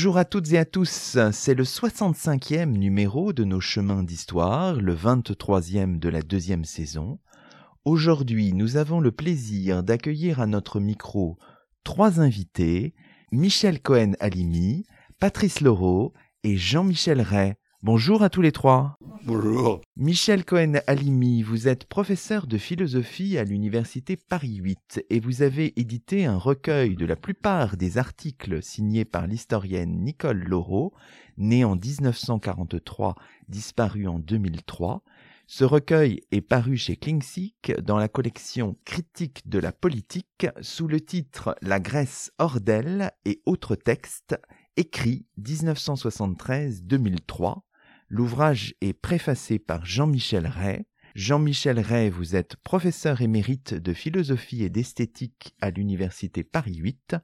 Bonjour à toutes et à tous, c'est le 65e numéro de nos chemins d'histoire, le 23e de la deuxième saison. Aujourd'hui, nous avons le plaisir d'accueillir à notre micro trois invités, Michel Cohen-Alimi, Patrice Laureau et Jean-Michel Ray. Bonjour à tous les trois. Michel Cohen-Alimi, vous êtes professeur de philosophie à l'université Paris 8 et vous avez édité un recueil de la plupart des articles signés par l'historienne Nicole Laureau, née en 1943, disparue en 2003. Ce recueil est paru chez Klingsik dans la collection Critique de la politique sous le titre La Grèce hors d'elle et autres textes, écrit 1973-2003 L'ouvrage est préfacé par Jean-Michel Ray. Jean-Michel Ray, vous êtes professeur émérite de philosophie et d'esthétique à l'université Paris 8.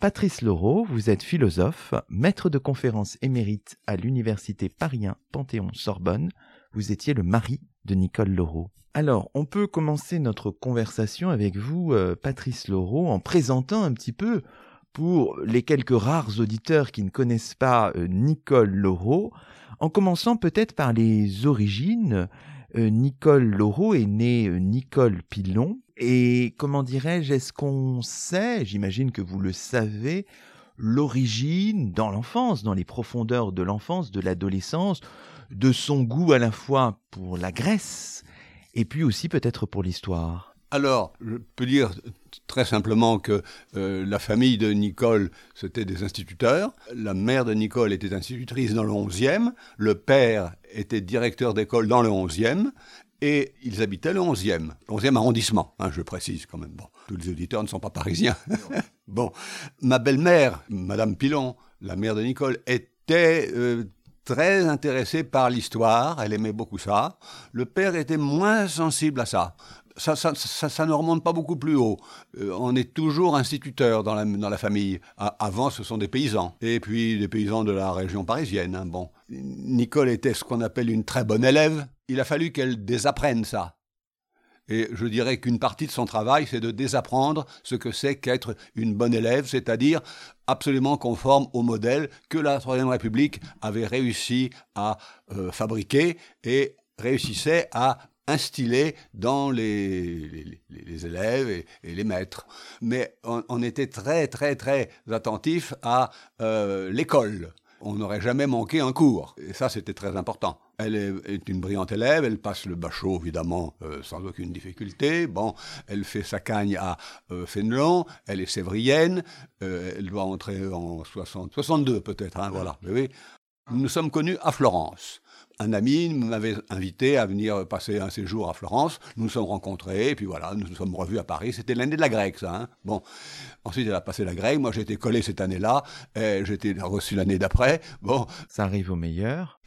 Patrice Laureau, vous êtes philosophe, maître de conférences émérite à l'université Paris 1 Panthéon-Sorbonne. Vous étiez le mari de Nicole Laureau. Alors, on peut commencer notre conversation avec vous, euh, Patrice Laureau, en présentant un petit peu, pour les quelques rares auditeurs qui ne connaissent pas euh, Nicole Laureau, en commençant peut-être par les origines, euh, Nicole Laureau est née euh, Nicole Pilon. Et comment dirais-je, est-ce qu'on sait, j'imagine que vous le savez, l'origine dans l'enfance, dans les profondeurs de l'enfance, de l'adolescence, de son goût à la fois pour la Grèce et puis aussi peut-être pour l'histoire? Alors, je peux dire très simplement que euh, la famille de Nicole, c'était des instituteurs. La mère de Nicole était institutrice dans le 11e. Le père était directeur d'école dans le 11e. Et ils habitaient le 11e, 11e arrondissement, hein, je précise quand même. Bon, tous les auditeurs ne sont pas parisiens. ma belle-mère, Madame Pilon, la mère de Nicole, était euh, très intéressée par l'histoire, elle aimait beaucoup ça. Le père était moins sensible à ça ça, ça, ne remonte pas beaucoup plus haut. Euh, on est toujours instituteur dans la, dans la famille. avant, ce sont des paysans. Et puis des paysans de la région parisienne. Hein, bon. Nicole était ce qu'on appelle une très bonne élève. Il a fallu qu'elle désapprenne ça. Et je dirais qu'une partie de son travail, c'est de désapprendre ce que c'est qu'être une bonne élève, c'est-à-dire absolument conforme au modèle que la Troisième République avait réussi à euh, fabriquer et réussissait à instillé dans les, les, élèves et, les maîtres. Mais on, était très, très, très attentif à euh, l'école. On n'aurait jamais manqué un cours. Et ça, c'était très important. Elle est, une brillante élève, elle passe le bachot, évidemment, euh, sans aucune difficulté. Bon, elle fait sa cagne à euh, Fénelon, elle est sévrienne, elle doit entrer en 60, 62 peut-être, hein, voilà. Oui. Nous sommes connus à Florence un ami m'avait invité à venir passer un séjour à Florence. Nous nous sommes rencontrés, et puis voilà, nous nous sommes revus à Paris. C'était l'année de la grecque, ça. Hein bon. Ensuite, elle a passé la grecque. Moi, j'ai été collé cette année-là. J'ai été reçu l'année d'après. Bon. Ça arrive au meilleur.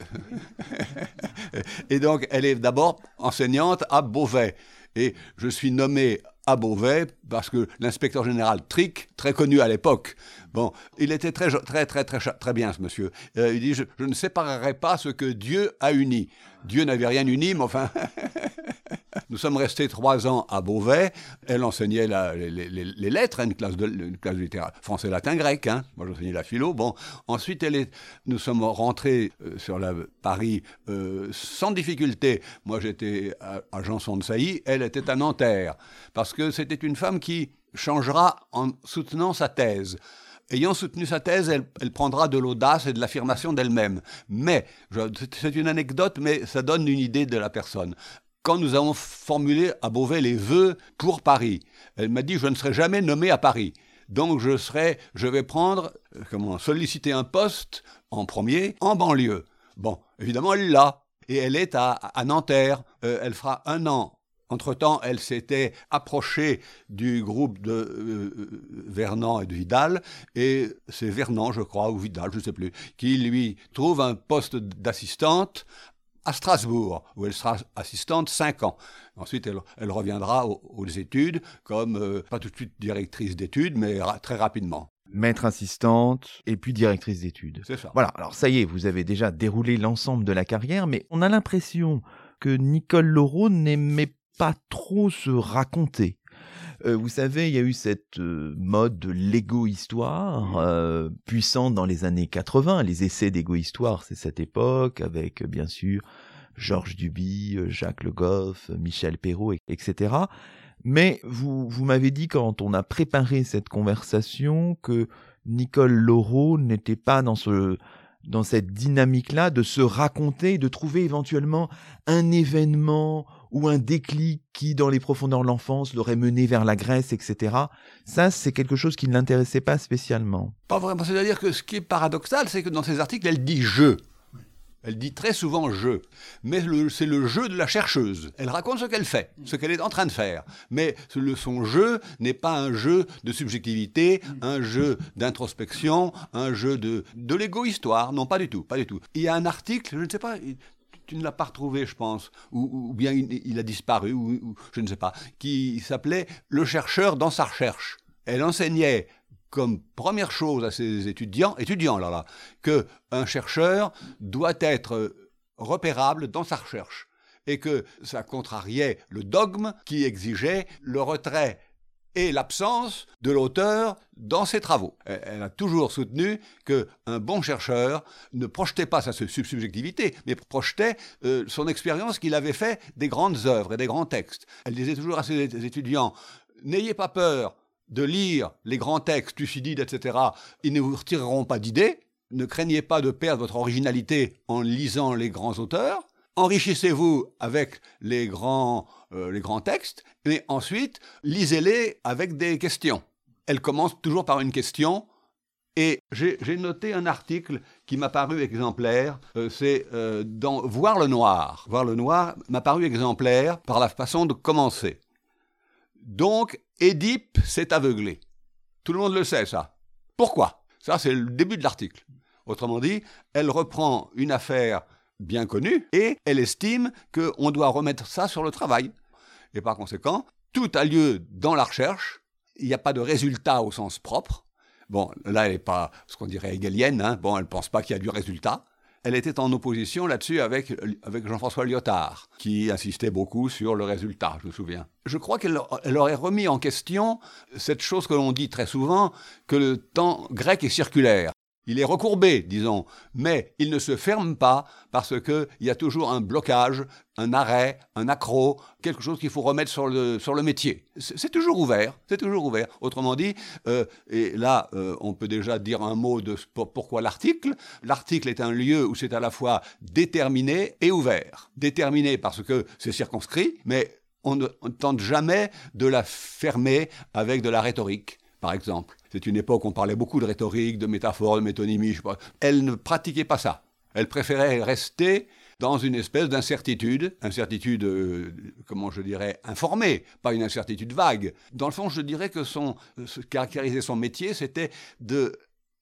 et donc, elle est d'abord enseignante à Beauvais. Et je suis nommé à Beauvais parce que l'inspecteur général Trick, très connu à l'époque, bon, il était très, très, très, très, très bien ce monsieur. Euh, il dit je, je, ne séparerai pas ce que Dieu a uni. Dieu n'avait rien uni, mais enfin. Nous sommes restés trois ans à Beauvais. Elle enseignait les, lettres, une classe de, littérature, français, latin, grec. Hein. Moi, j'enseignais la philo. Bon, ensuite, nous sommes rentrés euh, sur la Paris euh, sans difficulté. Moi, j'étais à, à Janson de Sailly. Elle était à Nanterre, parce que c'était une femme qui changera en soutenant sa thèse. Ayant soutenu sa thèse, elle, prendra de l'audace et de l'affirmation d'elle-même. Mais, c'est une anecdote, mais ça donne une idée de la personne. Quand nous avons formulé à Beauvais les vœux pour Paris, elle m'a dit je ne serai jamais nommé à Paris. Donc je serai, je vais prendre, euh, comment, solliciter un poste en premier en banlieue. Bon, évidemment elle l'a et elle est à, Nanterre. Euh, elle fera un an entre-temps, elle s'était approchée du groupe de euh, Vernon et de Vidal, et c'est Vernon, je crois, ou Vidal, je ne sais plus, qui lui trouve un poste d'assistante à Strasbourg, où elle sera assistante 5 ans. Ensuite, elle, reviendra aux, études comme, euh, pas tout de suite directrice d'études, mais très rapidement. Maître assistante et puis directrice d'études. C'est ça. Voilà, alors ça y est, vous avez déjà déroulé l'ensemble de la carrière, mais on a l'impression que Nicole Laureau n'aimait pas trop se raconter. Euh, vous savez, il y a eu cette euh, mode de l'égo-histoire euh, puissante dans les années 80. Les essais d'égo-histoire, c'est cette époque, avec bien sûr Georges Duby, Jacques Le Goff, Michel Perrault, etc. Mais vous, vous m'avez dit quand on a préparé cette conversation que Nicole Laureau n'était pas dans ce dans cette dynamique-là de se raconter, de trouver éventuellement un événement ou un déclic qui, dans les profondeurs de l'enfance, l'aurait mené vers la Grèce, etc. Ça, c'est quelque chose qui ne l'intéressait pas spécialement. Pas vraiment. C'est-à-dire que ce qui est paradoxal, c'est que dans ses articles, elle dit je. Elle dit très souvent je, mais c'est le jeu de la chercheuse. Elle raconte ce qu'elle fait, ce qu'elle est en train de faire. Mais son jeu n'est pas un jeu de subjectivité, un jeu d'introspection, un jeu de, de l'égo-histoire. Non, pas du tout, pas du tout. Il y a un article, je ne sais pas, tu ne l'as pas retrouvé, je pense, ou, bien il, a disparu, ou, je ne sais pas, qui s'appelait Le chercheur dans sa recherche. Elle enseignait comme première chose à ses étudiants, étudiants là là, que un chercheur doit être repérable dans sa recherche. Et que ça contrariait le dogme qui exigeait le retrait et l'absence de l'auteur dans ses travaux. Elle a toujours soutenu qu'un bon chercheur ne projetait pas sa subjectivité, mais projetait euh, son expérience qu'il avait fait des grandes œuvres et des grands textes. Elle disait toujours à ses étudiants, n'ayez pas peur de lire les grands textes, Thucydide, etc. Ils ne vous retireront pas d'idées. Ne craignez pas de perdre votre originalité en lisant les grands auteurs. Enrichissez-vous avec les grands, euh, les grands textes, mais ensuite, lisez-les avec des questions. Elle commence toujours par une question, et j'ai noté un article qui m'a paru exemplaire, euh, c'est euh, dans Voir le noir. Voir le noir m'a paru exemplaire par la façon de commencer. Donc, Édipe s'est aveuglé. Tout le monde le sait, ça. Pourquoi? Ça, c'est le début de l'article. Autrement dit, elle reprend une affaire bien connue et elle estime qu'on doit remettre ça sur le travail. Et par conséquent, tout a lieu dans la recherche. Il n'y a pas de résultat au sens propre. Bon, là, elle n'est pas ce qu'on dirait hegelienne. Hein. Bon, elle ne pense pas qu'il y a du résultat elle était en opposition là-dessus avec, avec Jean-François Lyotard, qui insistait beaucoup sur le résultat, je me souviens. Je crois qu'elle aurait remis en question cette chose que l'on dit très souvent, que le temps grec est circulaire. Il est recourbé, disons, mais il ne se ferme pas parce qu'il y a toujours un blocage, un arrêt, un accro, quelque chose qu'il faut remettre sur le, sur le métier. C'est toujours ouvert, c'est toujours ouvert. Autrement dit, euh, et là, euh, on peut déjà dire un mot de pourquoi l'article. L'article est un lieu où c'est à la fois déterminé et ouvert. Déterminé parce que c'est circonscrit, mais on ne tente jamais de la fermer avec de la rhétorique par exemple. C'est une époque où on parlait beaucoup de rhétorique, de métaphore, de métonymie. Elle ne pratiquait pas ça. Elle préférait rester dans une espèce d'incertitude, incertitude, euh, comment je dirais, informée, pas une incertitude vague. Dans le fond, je dirais que son, ce caractériser son métier, c'était de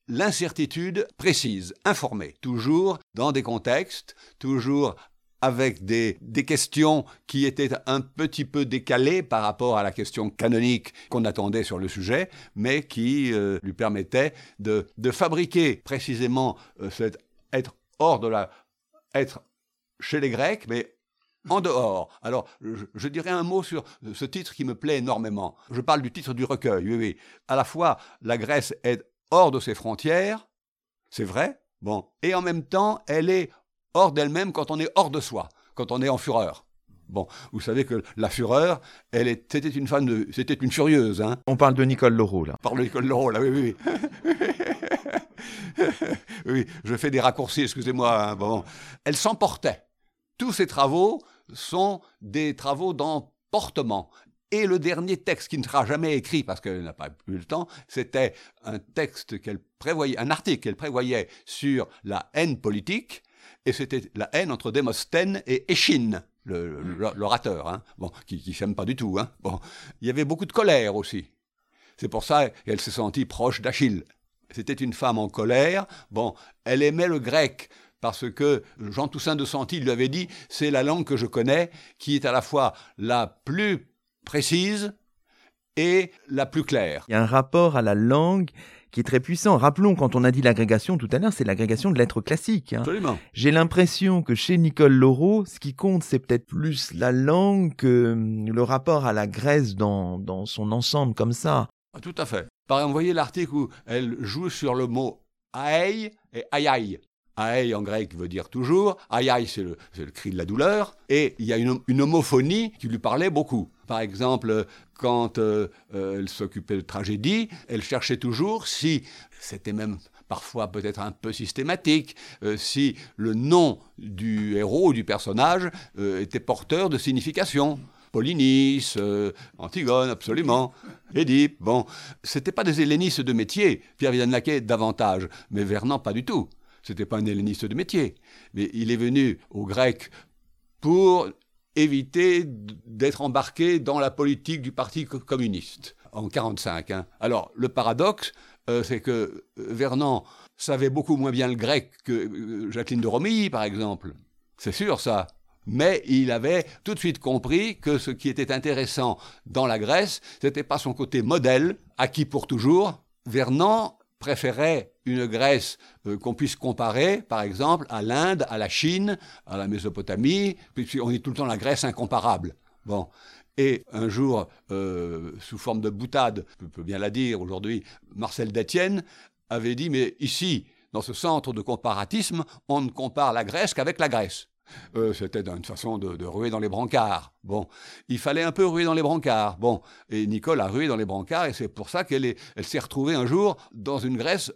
l'incertitude précise, informée, toujours dans des contextes, toujours avec des, questions qui étaient un petit peu décalées par rapport à la question canonique qu'on attendait sur le sujet, mais qui euh, lui permettaient de, fabriquer précisément euh, cet être hors de la... être chez les Grecs, mais en dehors. Alors, je, dirais un mot sur ce titre qui me plaît énormément. Je parle du titre du recueil, oui, oui. À la fois, la Grèce est hors de ses frontières, c'est vrai, bon, et en même temps, elle est hors d'elle-même quand on est hors de soi, quand on est en fureur. Bon, vous savez que la fureur, elle c'était une femme de, c'était une furieuse. Hein. On parle de Nicole Leroux là. On parle de Nicole Leroux là, oui, oui, oui. oui, je fais des raccourcis, excusez-moi. Hein, bon, elle s'emportait. Tous ses travaux sont des travaux d'emportement. Et le dernier texte qui ne sera jamais écrit parce qu'elle n'a pas eu le temps, c'était un texte qu'elle prévoyait, un article qu'elle prévoyait sur la haine politique et c'était la haine entre Démosthène et Échine, l'orateur, hein, bon, qui ne s'aime pas du tout. Hein, bon. Il y avait beaucoup de colère aussi. C'est pour ça qu'elle s'est sentie proche d'Achille. C'était une femme en colère. Bon, elle aimait le grec parce que Jean Toussaint de Santi lui avait dit c'est la langue que je connais qui est à la fois la plus précise et la plus claire. Il y a un rapport à la langue qui est très puissant. Rappelons, quand on a dit l'agrégation tout à l'heure, c'est l'agrégation de lettres classiques. Hein. Absolument. J'ai l'impression que chez Nicole Laureau, ce qui compte, c'est peut-être plus la langue que hum, le rapport à la Grèce dans, dans son ensemble comme ça. Ah, tout à fait. Par exemple, vous voyez l'article où elle joue sur le mot aïe et aïe. Aïe en grec veut dire toujours, aïe c'est le, le, cri de la douleur, et il y a une, une homophonie qui lui parlait beaucoup. Par exemple, quand euh, euh, elle s'occupait de tragédie, elle cherchait toujours si, c'était même parfois peut-être un peu systématique, euh, si le nom du héros ou du personnage était porteur de signification. Polynice, Antigone, absolument, Édipe, bon. C'était pas des hellénistes de métier, Pierre Vidal-Naquet davantage, mais Vernon pas du tout. C'était pas un helléniste de métier. Mais il est venu au grec pour éviter d'être embarqué dans la politique du Parti communiste en 1945. Hein. Alors, le paradoxe, euh, c'est que euh, Vernon savait beaucoup moins bien le grec que euh, Jacqueline de Romilly, par exemple. C'est sûr, ça. Mais il avait tout de suite compris que ce qui était intéressant dans la Grèce, c'était pas son côté modèle, acquis pour toujours. Vernon préférait une Grèce euh, qu'on puisse comparer, par exemple, à l'Inde, à la Chine, à la Mésopotamie, puisqu'on dit tout le temps la Grèce incomparable. Bon. Et un jour, euh, sous forme de boutade, je peux bien la dire aujourd'hui, Marcel Détienne avait dit, mais ici, dans ce centre de comparatisme, on ne compare la Grèce qu'avec la Grèce. Euh, c'était une façon de, ruer dans les brancards. Bon, il fallait un peu ruer dans les brancards. Bon, et Nicole a rué dans les brancards et c'est pour ça qu'elle elle s'est retrouvée un jour dans une Grèce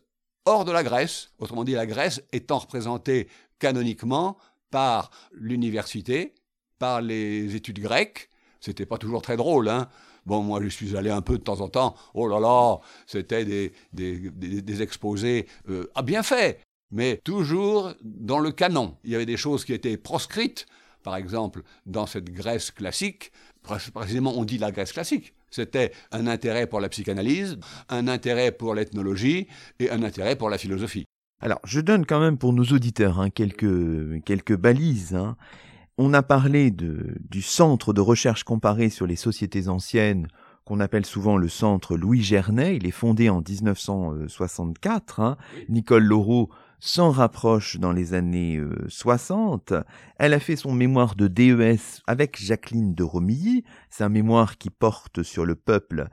hors de la Grèce. Autrement dit, la Grèce étant représentée canoniquement par l'université, par les études grecques. C'était pas toujours très drôle, hein. Bon, moi, je suis allé un peu de temps en temps. Oh là là, c'était des, des, exposés euh, ah, bien faits mais toujours dans le canon. Il y avait des choses qui étaient proscrites, par exemple, dans cette Grèce classique, précisément on dit la Grèce classique. C'était un intérêt pour la psychanalyse, un intérêt pour l'ethnologie et un intérêt pour la philosophie. Alors, je donne quand même pour nos auditeurs hein, quelques, quelques balises. Hein. On a parlé de, du centre de recherche comparée sur les sociétés anciennes qu'on appelle souvent le centre Louis Gernet. Il est fondé en 1964. Hein. Nicole Laureau s'en rapproche dans les années 60. Euh, Elle a fait son mémoire de DES avec Jacqueline de Romilly. C'est un mémoire qui porte sur le peuple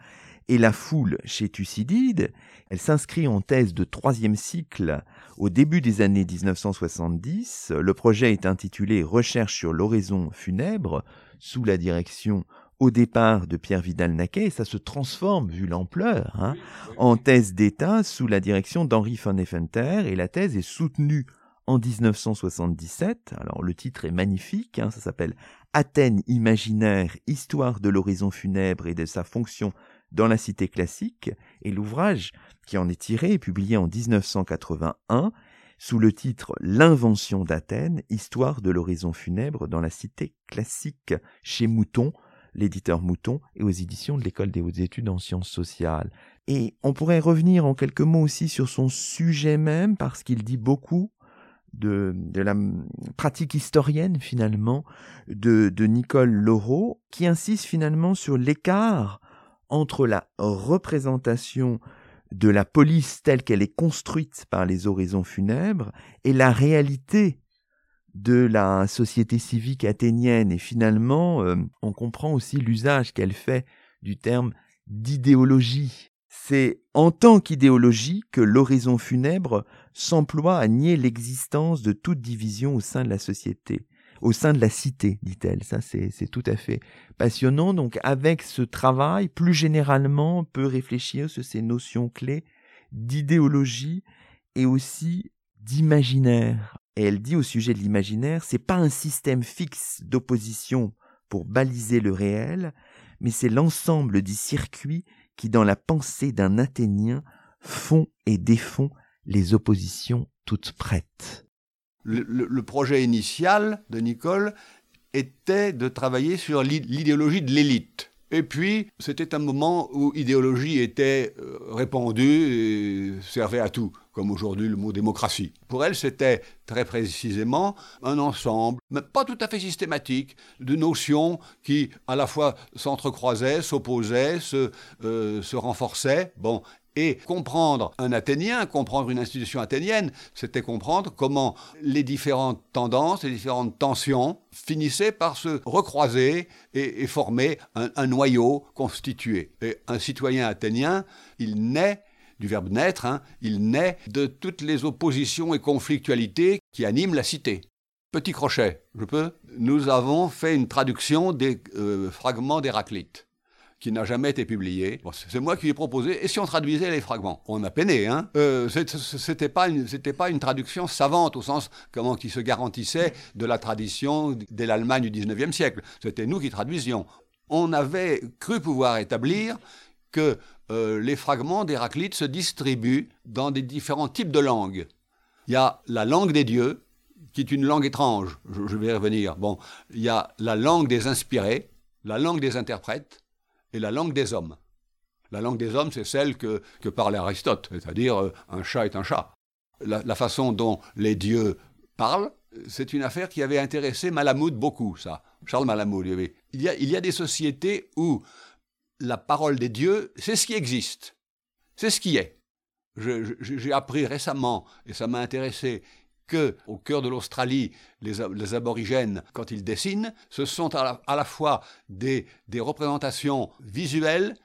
et la foule chez Thucydide. Elle s'inscrit en thèse de troisième cycle au début des années 1970. Le projet est intitulé Recherche sur l'oraison funèbre sous la direction au départ de Pierre Vidal-Naquet, et ça se transforme, vu l'ampleur, hein, en thèse d'État sous la direction d'Henri von Effenter, et la thèse est soutenue en 1977. Alors le titre est magnifique, hein, ça s'appelle Athènes imaginaire, histoire de l'horizon funèbre et de sa fonction dans la cité classique, et l'ouvrage qui en est tiré est publié en 1981 sous le titre L'invention d'Athènes, histoire de l'horizon funèbre dans la cité classique chez Mouton, l'éditeur Mouton, et aux éditions de l'École des hautes études en sciences sociales. Et on pourrait revenir en quelques mots aussi sur son sujet même, parce qu'il dit beaucoup de, de, la pratique historienne finalement de, de Nicole Laureau, qui insiste finalement sur l'écart entre la représentation de la police telle qu'elle est construite par les horizons funèbres et la réalité de la société civique athénienne et finalement euh, on comprend aussi l'usage qu'elle fait du terme d'idéologie. C'est en tant qu'idéologie que l'horizon funèbre s'emploie à nier l'existence de toute division au sein de la société, au sein de la cité, dit-elle. Ça, c'est tout à fait passionnant. Donc, avec ce travail, plus généralement, on peut réfléchir sur ces notions clés d'idéologie et aussi d'imaginaire. Et elle dit au sujet de l'imaginaire, c'est pas un système fixe d'opposition pour baliser le réel, mais c'est l'ensemble des circuits qui, dans la pensée d'un Athénien, font et défont les oppositions toutes prêtes. Le, projet initial de Nicole était de travailler sur l'idéologie de l'élite. Et puis, c'était un moment où idéologie était euh, répandue et servait à tout, comme aujourd'hui le mot démocratie. Pour elle, c'était très précisément un ensemble, mais pas tout à fait systématique, de notions qui à la fois s'entrecroisaient, s'opposaient, se, euh, renforçaient. Bon, et comprendre un Athénien, comprendre une institution athénienne, c'était comprendre comment les différentes tendances, les différentes tensions finissaient par se recroiser et, former un, noyau constitué. Et un citoyen athénien, il naît du verbe naître, hein, il naît de toutes les oppositions et conflictualités qui animent la cité. Petit crochet, je peux Nous avons fait une traduction des euh, fragments d'Héraclite qui n'a jamais été publié. c'est moi qui lui ai proposé. Et si on traduisait les fragments? On a peiné, hein euh, C'était pas une, c'était pas une traduction savante au sens comment qui se garantissait de la tradition de l'Allemagne du 19e siècle. C'était nous qui traduisions. On avait cru pouvoir établir que euh, les fragments d'Héraclite se distribuent dans des différents types de langues. Il y a la langue des dieux, qui est une langue étrange, je, je vais y revenir. Bon, il y a la langue des inspirés, la langue des interprètes, et la langue des hommes. La langue des hommes, c'est celle que, que parlait Aristote, c'est-à-dire euh, un chat est un chat. La, façon dont les dieux parlent, c'est une affaire qui avait intéressé Malamud beaucoup, ça. Charles Malamud. Il y a, il y a des sociétés où la parole des dieux, c'est ce qui existe. C'est ce qui est. J'ai appris récemment, et ça m'a intéressé, que, au cœur de l'Australie, les, aborigènes, quand ils dessinent, ce sont à la, fois des, représentations visuelles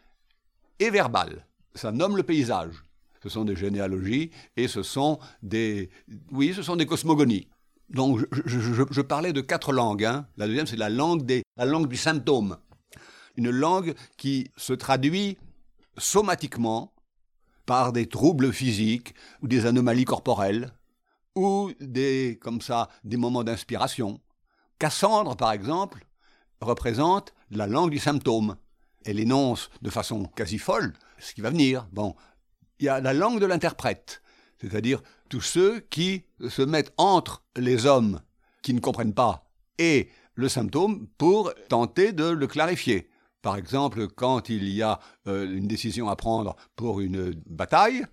et verbales. Ça nomme le paysage. Ce sont des généalogies et ce sont des, oui, ce sont des cosmogonies. Donc, je, parlais de quatre langues. Hein. La deuxième, c'est la langue du symptôme. Une langue qui se traduit somatiquement par des troubles physiques ou des anomalies corporelles ou des, comme ça, des moments d'inspiration. Cassandre, par exemple, représente la langue du symptôme. Elle énonce de façon quasi folle ce qui va venir. Bon, il y a la langue de l'interprète, c'est-à-dire tous ceux qui se mettent entre les hommes qui ne comprennent pas et le symptôme pour tenter de le clarifier. Par exemple, quand il y a euh, une décision à prendre pour une bataille,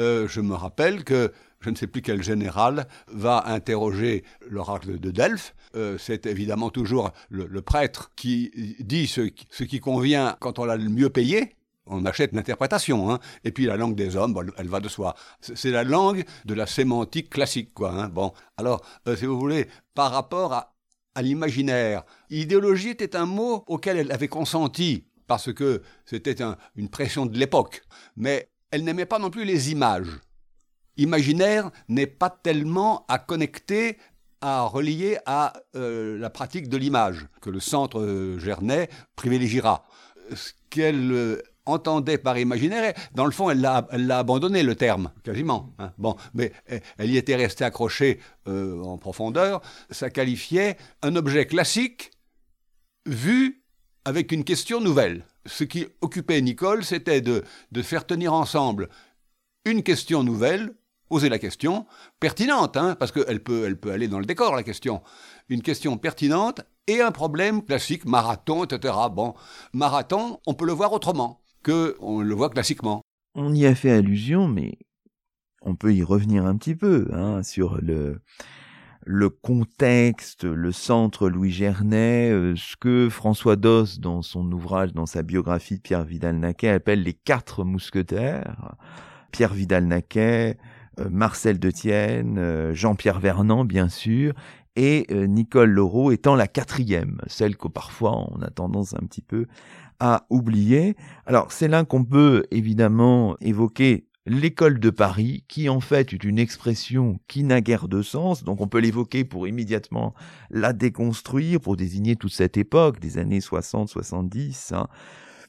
euh, je me rappelle que je ne sais plus quel général, va interroger l'oracle de Delphes. Euh, c'est évidemment toujours le, prêtre qui dit ce, qui convient quand on l'a le mieux payé. On achète l'interprétation, hein. et puis la langue des hommes, elle va de soi. C'est la langue de la sémantique classique, quoi. Hein. Bon, alors, euh, si vous voulez, par rapport à, l'imaginaire, idéologie était un mot auquel elle avait consenti parce que c'était une pression de l'époque, mais elle n'aimait pas non plus les images imaginaire n'est pas tellement à connecter, à relier à euh, la pratique de l'image, que le centre euh, Gernet privilégiera. Ce qu'elle euh, entendait par imaginaire, dans le fond, elle l'a, abandonné, le terme, quasiment. Hein. Bon, mais elle y était restée accrochée en profondeur. Ça qualifiait un objet classique vu avec une question nouvelle. Ce qui occupait Nicole, c'était de faire tenir ensemble une question nouvelle Oser la question, pertinente, hein, parce qu'elle peut, elle peut aller dans le décor, la question. Une question pertinente et un problème classique, marathon, etc. Bon, marathon, on peut le voir autrement que on le voit classiquement. On y a fait allusion, mais on peut y revenir un petit peu hein, sur le, contexte, le centre Louis Gernet, euh, ce que François Doss, dans son ouvrage, dans sa biographie de Pierre Vidal-Naquet, appelle les quatre mousquetaires. Pierre Vidal-Naquet, Marcel Detienne, euh, Jean-Pierre Vernant, bien sûr, et euh, Nicole Laureau étant la quatrième, celle que parfois on a tendance un petit peu à oublier. Alors c'est là qu'on peut évidemment évoquer l'école de Paris, qui en fait est une expression qui n'a guère de sens, donc on peut l'évoquer pour immédiatement la déconstruire, pour désigner toute cette époque des années 60-70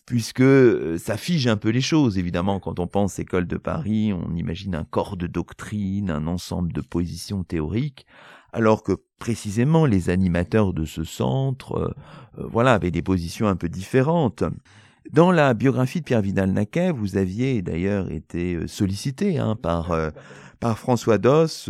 puisque euh, ça fige un peu les choses. Évidemment, quand on pense école de Paris, on imagine un corps de doctrine, un ensemble de positions théoriques, alors que précisément les animateurs de ce centre, euh, euh, voilà, avaient des positions un peu différentes. Dans la biographie de Pierre Vidal-Naquet, vous aviez d'ailleurs été sollicité hein, par par François Doss.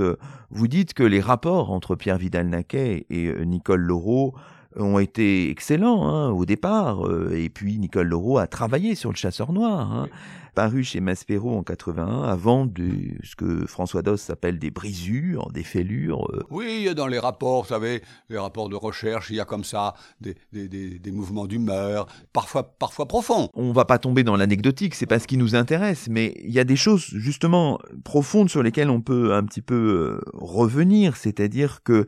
Vous dites que les rapports entre Pierre Vidal-Naquet et Nicole Laureau ont été excellents hein, au départ. Euh, et puis Nicole Leroux a travaillé sur le chasseur noir, hein, paru chez Maspero en 81, avant de ce que François Doss appelle des brisures, des fêlures. Euh. Oui, dans les rapports, vous savez, les rapports de recherche, il y a comme ça des, des, des, des mouvements d'humeur, parfois, parfois profonds. On va pas tomber dans l'anecdotique, c'est pas ce qui nous intéresse, mais il y a des choses justement profondes sur lesquelles on peut un petit peu euh, revenir, c'est-à-dire que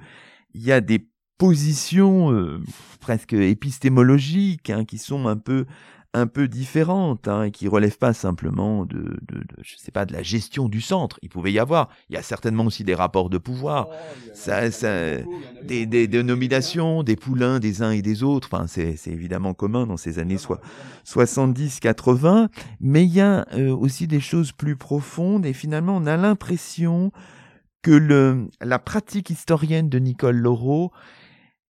il y a des positions euh, presque épistémologiques hein, qui sont un peu un peu différentes hein, et qui relèvent pas simplement de, de, de, je sais pas de la gestion du centre. Il pouvait y avoir, il y a certainement aussi des rapports de pouvoir, ça, ça, des, des, des, nominations, des poulains des uns et des autres. Enfin, c'est, c'est évidemment commun dans ces années soit 70-80, mais il y a euh, aussi des choses plus profondes et finalement on a l'impression que le, la pratique historienne de Nicole Laureau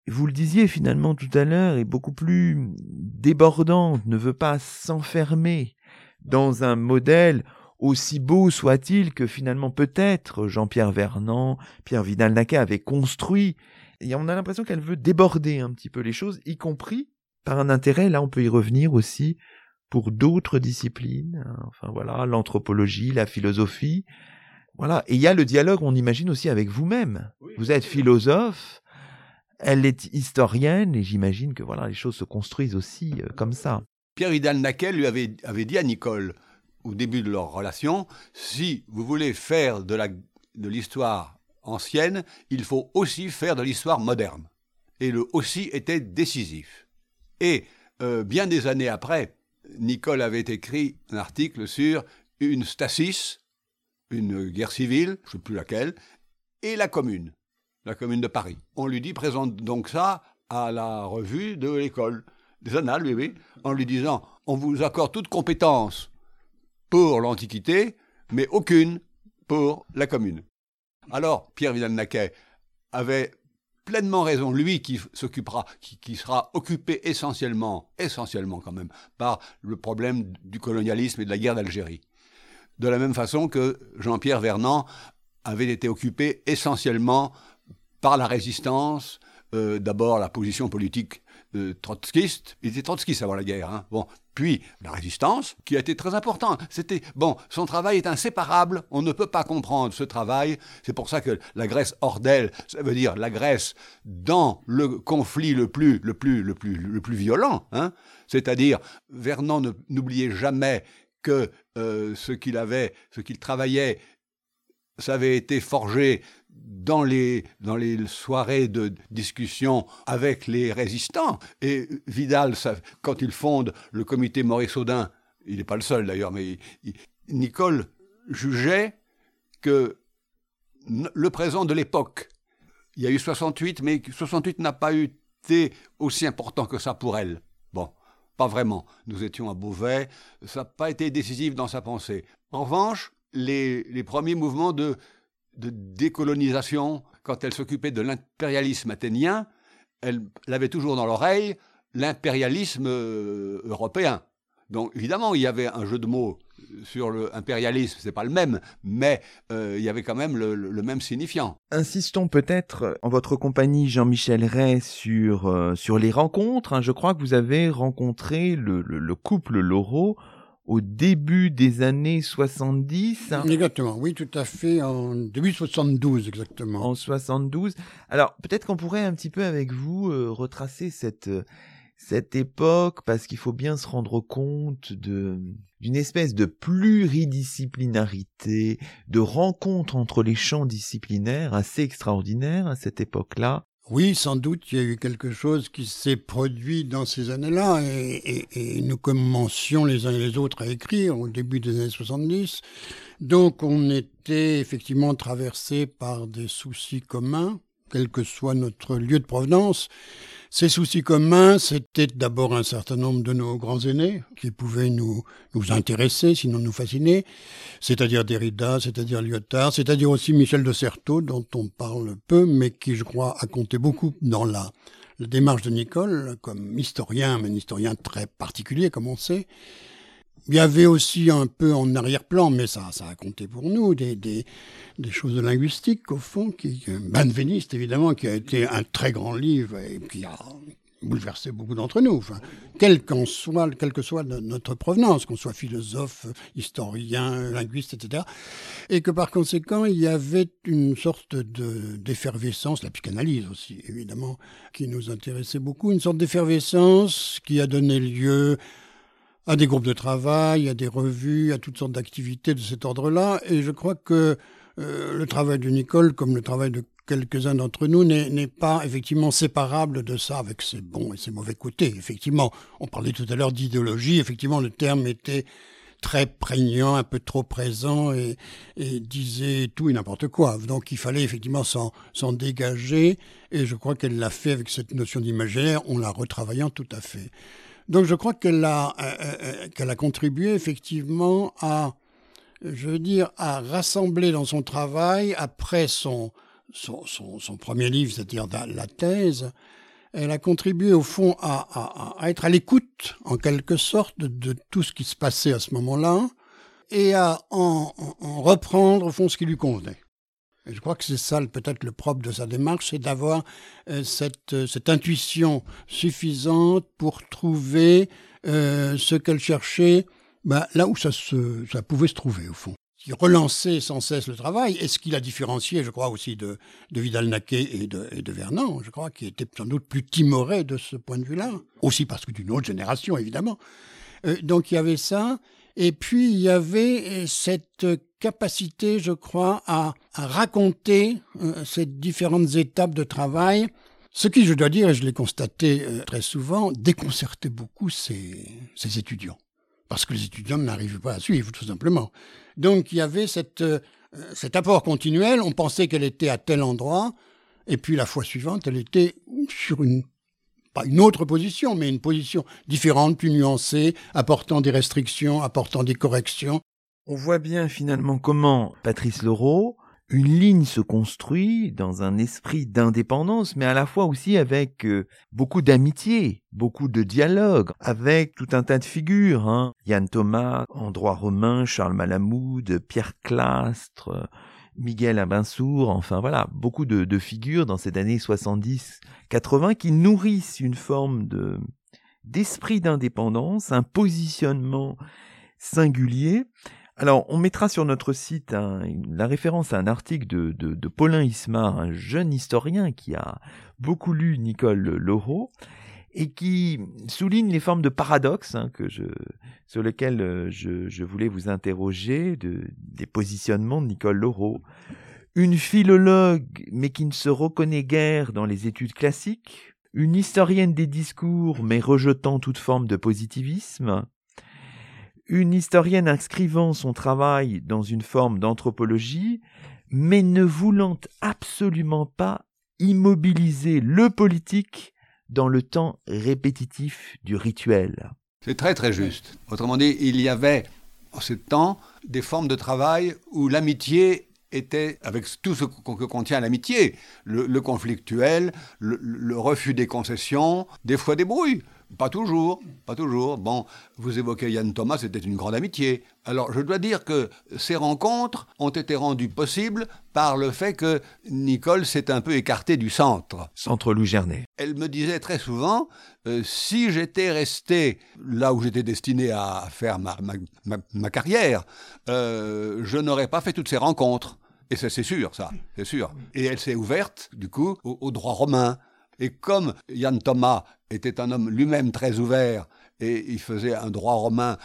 vous le disiez finalement tout à l'heure, est beaucoup plus débordante, ne veut pas s'enfermer dans un modèle aussi beau soit-il que finalement peut-être Jean-Pierre Vernant, Pierre Vidal-Naquet avaient construit. Et on a l'impression qu'elle veut déborder un petit peu les choses, y compris par un intérêt, là on peut y revenir aussi, pour d'autres disciplines, hein. enfin voilà, l'anthropologie, la philosophie. Voilà, et il y a le dialogue, on imagine aussi avec vous-même. vous êtes philosophe, elle est historienne et j'imagine que voilà, les choses se construisent aussi euh, comme ça. Pierre Vidal-Naquet lui avait, avait, dit à Nicole, au début de leur relation, si vous voulez faire de l'histoire de ancienne, il faut aussi faire de l'histoire moderne. Et le aussi était décisif. Et euh, bien des années après, Nicole avait écrit un article sur une stasis, une guerre civile, je ne sais plus laquelle, et la commune la commune de Paris. On lui dit présente donc ça à la revue de l'école des annales, oui, oui, en lui disant on vous accorde toute compétence pour l'Antiquité, mais aucune pour la commune. Alors, Pierre Vidal-Naquet avait pleinement raison, lui qui s'occupera, qui, sera occupé essentiellement, essentiellement quand même, par le problème du colonialisme et de la guerre d'Algérie. De la même façon que Jean-Pierre Vernant avait été occupé essentiellement par la résistance, euh, d'abord la position politique euh, trotskiste, il était trotskiste avant la guerre, hein. bon, puis la résistance, qui a été très importante. C'était, bon, son travail est inséparable, on ne peut pas comprendre ce travail, c'est pour ça que la Grèce hors d'elle, ça veut dire la Grèce dans le conflit le plus, le plus, le plus, le plus violent, hein. c'est-à-dire, Vernon n'oubliait jamais que euh, ce qu'il avait, ce qu'il travaillait, ça avait été forgé dans les, dans les soirées de discussion avec les résistants. Et Vidal, quand il fonde le comité Maurice Audin, il n'est pas le seul d'ailleurs, mais Nicole jugeait que le présent de l'époque, il y a eu 68, mais 68 n'a pas été aussi important que ça pour elle. Bon, pas vraiment. Nous étions à Beauvais, ça n'a pas été décisif dans sa pensée. En revanche, les, les premiers mouvements de de décolonisation, quand elle s'occupait de l'impérialisme athénien, elle, avait toujours dans l'oreille l'impérialisme euh, européen. Donc évidemment, il y avait un jeu de mots sur l'impérialisme, c'est pas le même, mais euh, il y avait quand même le, même signifiant. Insistons peut-être en votre compagnie, Jean-Michel Ray, sur, euh, sur les rencontres. Hein. Je crois que vous avez rencontré le, le couple Laureau au début des années 70. Exactement, oui, tout à fait, en début 72 exactement. En 72. Alors peut-être qu'on pourrait un petit peu avec vous euh, retracer cette euh, cette époque parce qu'il faut bien se rendre compte de d'une espèce de pluridisciplinarité, de rencontre entre les champs disciplinaires assez extraordinaire à cette époque-là. Oui, sans doute, il y a eu quelque chose qui s'est produit dans ces années-là, et, nous commencions les uns et les autres à écrire au début des années 70. Donc on était effectivement traversé par des soucis communs, quel que soit notre lieu de provenance. Ces soucis communs, c'était d'abord un certain nombre de nos grands aînés qui pouvaient nous, nous intéresser, sinon nous fasciner, c'est-à-dire Derrida, c'est-à-dire Lyotard, c'est-à-dire aussi Michel de Certeau, dont on parle peu, mais qui, je crois, a compté beaucoup dans la, la démarche de Nicole, comme historien, mais un historien très particulier, comme on sait. Il y avait aussi un peu en arrière-plan, mais ça, ça a compté pour nous, des, des, des choses de linguistique, au fond, qui, Benveniste, évidemment, qui a été un très grand livre et qui a bouleversé beaucoup d'entre nous, enfin, quel, soit, quelle que soit notre provenance, qu'on soit philosophe, historien, linguiste, etc. Et que par conséquent, il y avait une sorte d'effervescence, la psychanalyse aussi, évidemment, qui nous intéressait beaucoup, une sorte d'effervescence qui a donné lieu à des groupes de travail, à des revues, à toutes sortes d'activités de cet ordre-là. Et je crois que euh, le travail de Nicole, comme le travail de quelques-uns d'entre nous, n'est pas effectivement séparable de ça, avec ses bons et ses mauvais côtés. Effectivement, on parlait tout à l'heure d'idéologie, effectivement le terme était très prégnant, un peu trop présent et, disait tout et n'importe quoi. Donc il fallait effectivement s'en dégager et je crois qu'elle l'a fait avec cette notion d'imaginaire en la retravaillant tout à fait. Donc je crois qu'elle a, euh, euh, euh, qu'elle a contribué effectivement à, je veux dire, à rassembler dans son travail, après son, premier livre, c'est-à-dire la thèse, elle a contribué au fond à, à, être à l'écoute, en quelque sorte, de, tout ce qui se passait à ce moment-là, et à en, en, reprendre au fond ce qui lui convenait. Je crois que c'est ça peut-être le propre de sa démarche, c'est d'avoir euh, cette, euh, cette, intuition suffisante pour trouver euh, ce qu'elle cherchait bah, là où ça, pouvait se trouver au fond. Qui relançait sans cesse le travail, et ce qui l'a différencié, je crois, aussi de, de Vidal-Naquet et de, et Vernon, je crois, qui était sans doute plus timoré de ce point de vue-là, aussi parce que d'une autre génération, évidemment. donc il y avait ça, et puis, il y avait cette capacité, je crois, à, raconter euh, ces différentes étapes de travail, ce qui, je dois dire, et je l'ai constaté euh, très souvent, déconcertait beaucoup ces, étudiants. Parce que les étudiants n'arrivaient pas à suivre, tout simplement. Donc, il y avait cette, cet apport continuel. On pensait qu'elle était à tel endroit. Et puis, la fois suivante, elle était sur une pas une autre position, mais une position différente, plus nuancée, apportant des restrictions, apportant des corrections. On voit bien finalement comment Patrice Leroux, une ligne se construit dans un esprit d'indépendance, mais à la fois aussi avec euh, beaucoup d'amitié, beaucoup de dialogue, avec tout un tas de figures. Hein. Yann Thomas, en romain, Charles Malamud, Pierre Clastre, Miguel Abinsour, enfin voilà, beaucoup de, figures dans cette année 70-80 qui nourrissent une forme de d'esprit d'indépendance, un positionnement singulier. Alors, on mettra sur notre site la référence à un article de, Paulin Ismar, un jeune historien qui a beaucoup lu Nicole Laureau, et qui souligne les formes de paradoxes hein, sur lesquelles euh, je, voulais vous interroger, de, des positionnements de Nicole Laureau. Une philologue, mais qui ne se reconnaît guère dans les études classiques, une historienne des discours, mais rejetant toute forme de positivisme, une historienne inscrivant son travail dans une forme d'anthropologie, mais ne voulant absolument pas immobiliser le politique dans le temps répétitif du rituel. C'est très très juste. Autrement dit, il y avait en ce temps des formes de travail où l'amitié était, avec tout ce que contient l'amitié, le, conflictuel, le, refus des concessions, des fois des brouilles. Pas toujours, pas toujours. Bon, vous évoquez Yann Thomas, c'était une grande amitié. Alors, je dois dire que ces rencontres ont été rendues possibles par le fait que Nicole s'est un peu écartée du centre. Centre Louis Gernet. Elle me disait très souvent, euh, si j'étais resté là où j'étais destiné à faire ma, ma, carrière, euh, je n'aurais pas fait toutes ces rencontres. Et ça, c'est sûr, ça, c'est sûr. Et elle s'est ouverte, du coup, au, au droit romain, et comme Yann Thomas était un homme lui-même très ouvert et il faisait un droit romain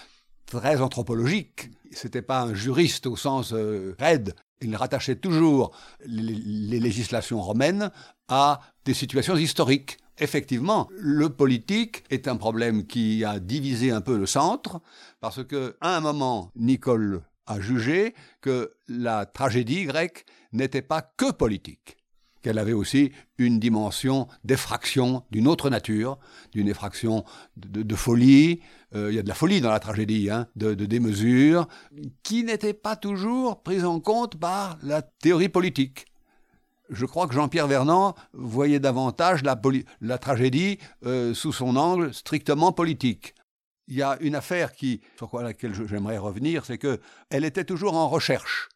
très anthropologique, c'était pas un juriste au sens euh, raide, il rattachait toujours les, législations romaines à des situations historiques. Effectivement, le politique est un problème qui a divisé un peu le centre, parce que à un moment, Nicole a jugé que la tragédie grecque n'était pas que politique qu'elle avait aussi une dimension d'effraction d'une autre nature, d'une effraction de, folie, euh, il y a de la folie dans la tragédie, hein, de, démesure, qui n'était pas toujours prise en compte par la théorie politique. Je crois que Jean-Pierre Vernant voyait davantage la, tragédie euh, sous son angle strictement politique. Il y a une affaire qui, sur laquelle j'aimerais revenir, c'est qu'elle était toujours en recherche.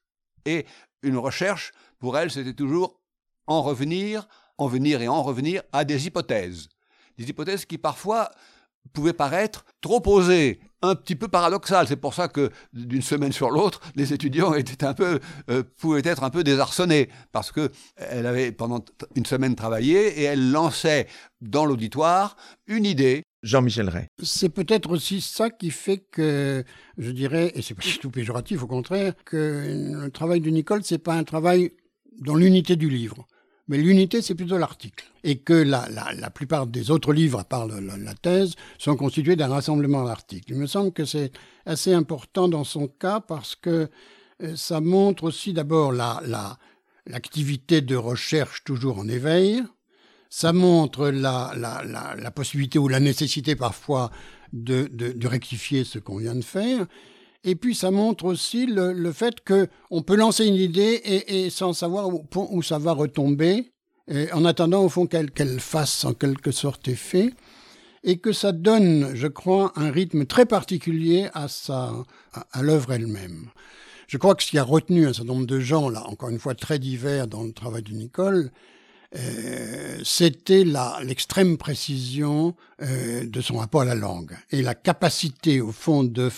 Et une recherche, pour elle, c'était toujours en revenir, en venir et en revenir à des hypothèses. des hypothèses qui parfois pouvaient paraître trop osées, un petit peu paradoxales. C'est pour ça que d'une semaine sur l'autre, les étudiants étaient un peu, euh, pouvaient être un peu désarçonnés parce que elle avait pendant une semaine travaillé et elle lançait dans l'auditoire une idée Jean-Michel Ray. C'est peut-être aussi ça qui fait que, je dirais, et c'est pas du tout péjoratif, au contraire, que le travail de Nicole, c'est pas un travail dans l'unité du livre. Mais l'unité, c'est plutôt l'article. Et que la, plupart des autres livres, à part la, thèse, sont constitués d'un rassemblement d'articles. Il me semble que c'est assez important dans son cas parce que euh, ça montre aussi d'abord la, l'activité de recherche toujours en éveil, ça montre la, la, possibilité ou la nécessité parfois de, de rectifier ce qu'on vient de faire. Et puis ça montre aussi le, le fait qu'on peut lancer une idée et, sans savoir où, où, ça va retomber, et en attendant au fond qu'elle qu'elle fasse en quelque sorte effet, et que ça donne, je crois, un rythme très particulier à, à l'œuvre elle-même. Je crois que ce qui a retenu un certain nombre de gens, là, encore une fois très divers dans le travail de Nicole, euh, c'était l'extrême précision euh, de son rapport à la langue et la capacité, au fond, de,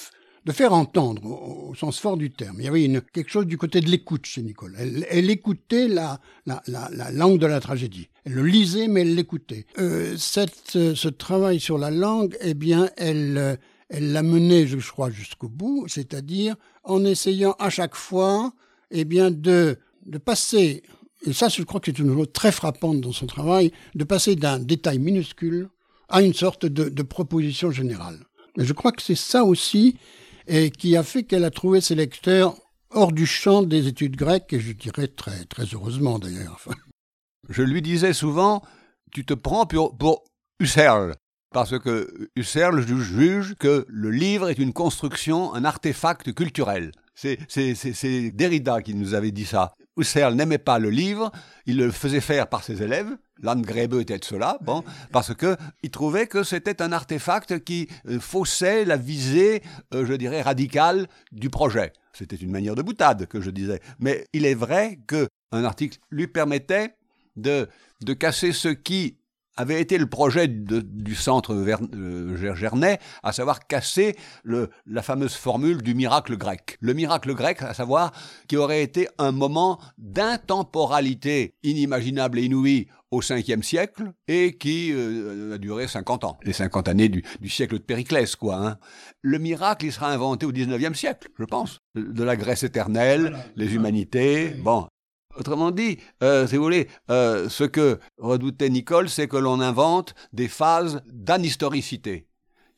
de faire entendre, au, sens fort du terme. Il y avait quelque chose du côté de l'écoute chez Nicole. Elle, écoutait la, la, la, la, langue de la tragédie. Elle le lisait, mais elle l'écoutait. Euh, cette, ce travail sur la langue, eh bien, elle, elle l'a mené, je crois, jusqu'au bout, c'est-à-dire en essayant à chaque fois, eh bien, de, de passer et ça, je crois que c'est une chose très frappante dans son travail, de passer d'un détail minuscule à une sorte de, de proposition générale. Et je crois que c'est ça aussi et qui a fait qu'elle a trouvé ses lecteurs hors du champ des études grecques, et je dirais très, très heureusement d'ailleurs. Je lui disais souvent, tu te prends pour, pour Husserl, parce que Husserl juge que le livre est une construction, un artefact culturel. C'est Derrida qui nous avait dit ça. Husserl n'aimait pas le livre, il le faisait faire par ses élèves, Landgrebe était de cela, bon, parce que il trouvait que c'était un artefact qui euh, faussait la visée, euh, je dirais, radicale du projet. C'était une manière de boutade que je disais. Mais il est vrai qu'un article lui permettait de, de casser ce qui avait été le projet de, du centre euh, Gernet, à savoir casser le, la fameuse formule du miracle grec. Le miracle grec, à savoir qui aurait été un moment d'intemporalité inimaginable et inouïe au 5e siècle et qui euh, a duré 50 ans, les 50 années du, du siècle de Périclès, quoi. Hein. Le miracle, il sera inventé au 19e siècle, je pense, de la Grèce éternelle, les humanités, bon, Autrement dit, euh, si vous voulez, euh, ce que redoutait Nicole, c'est que l'on invente des phases d'anhistoricité,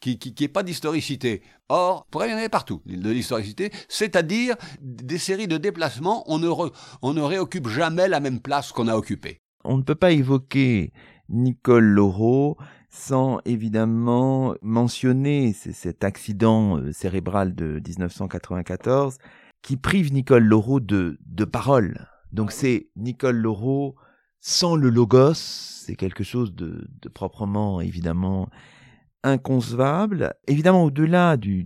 qui qui, qui pas d'historicité. Or, pourrait y en avoir partout de l'historicité, c'est-à-dire des séries de déplacements, on ne, re, on ne réoccupe jamais la même place qu'on a occupée. On ne peut pas évoquer Nicole Laureau sans évidemment mentionner cet accident euh, cérébral de 1994 qui prive Nicole Laureau de, de parole donc c'est Nicole Laureau sans le logos, c'est quelque chose de, proprement évidemment inconcevable. Évidemment, au-delà du,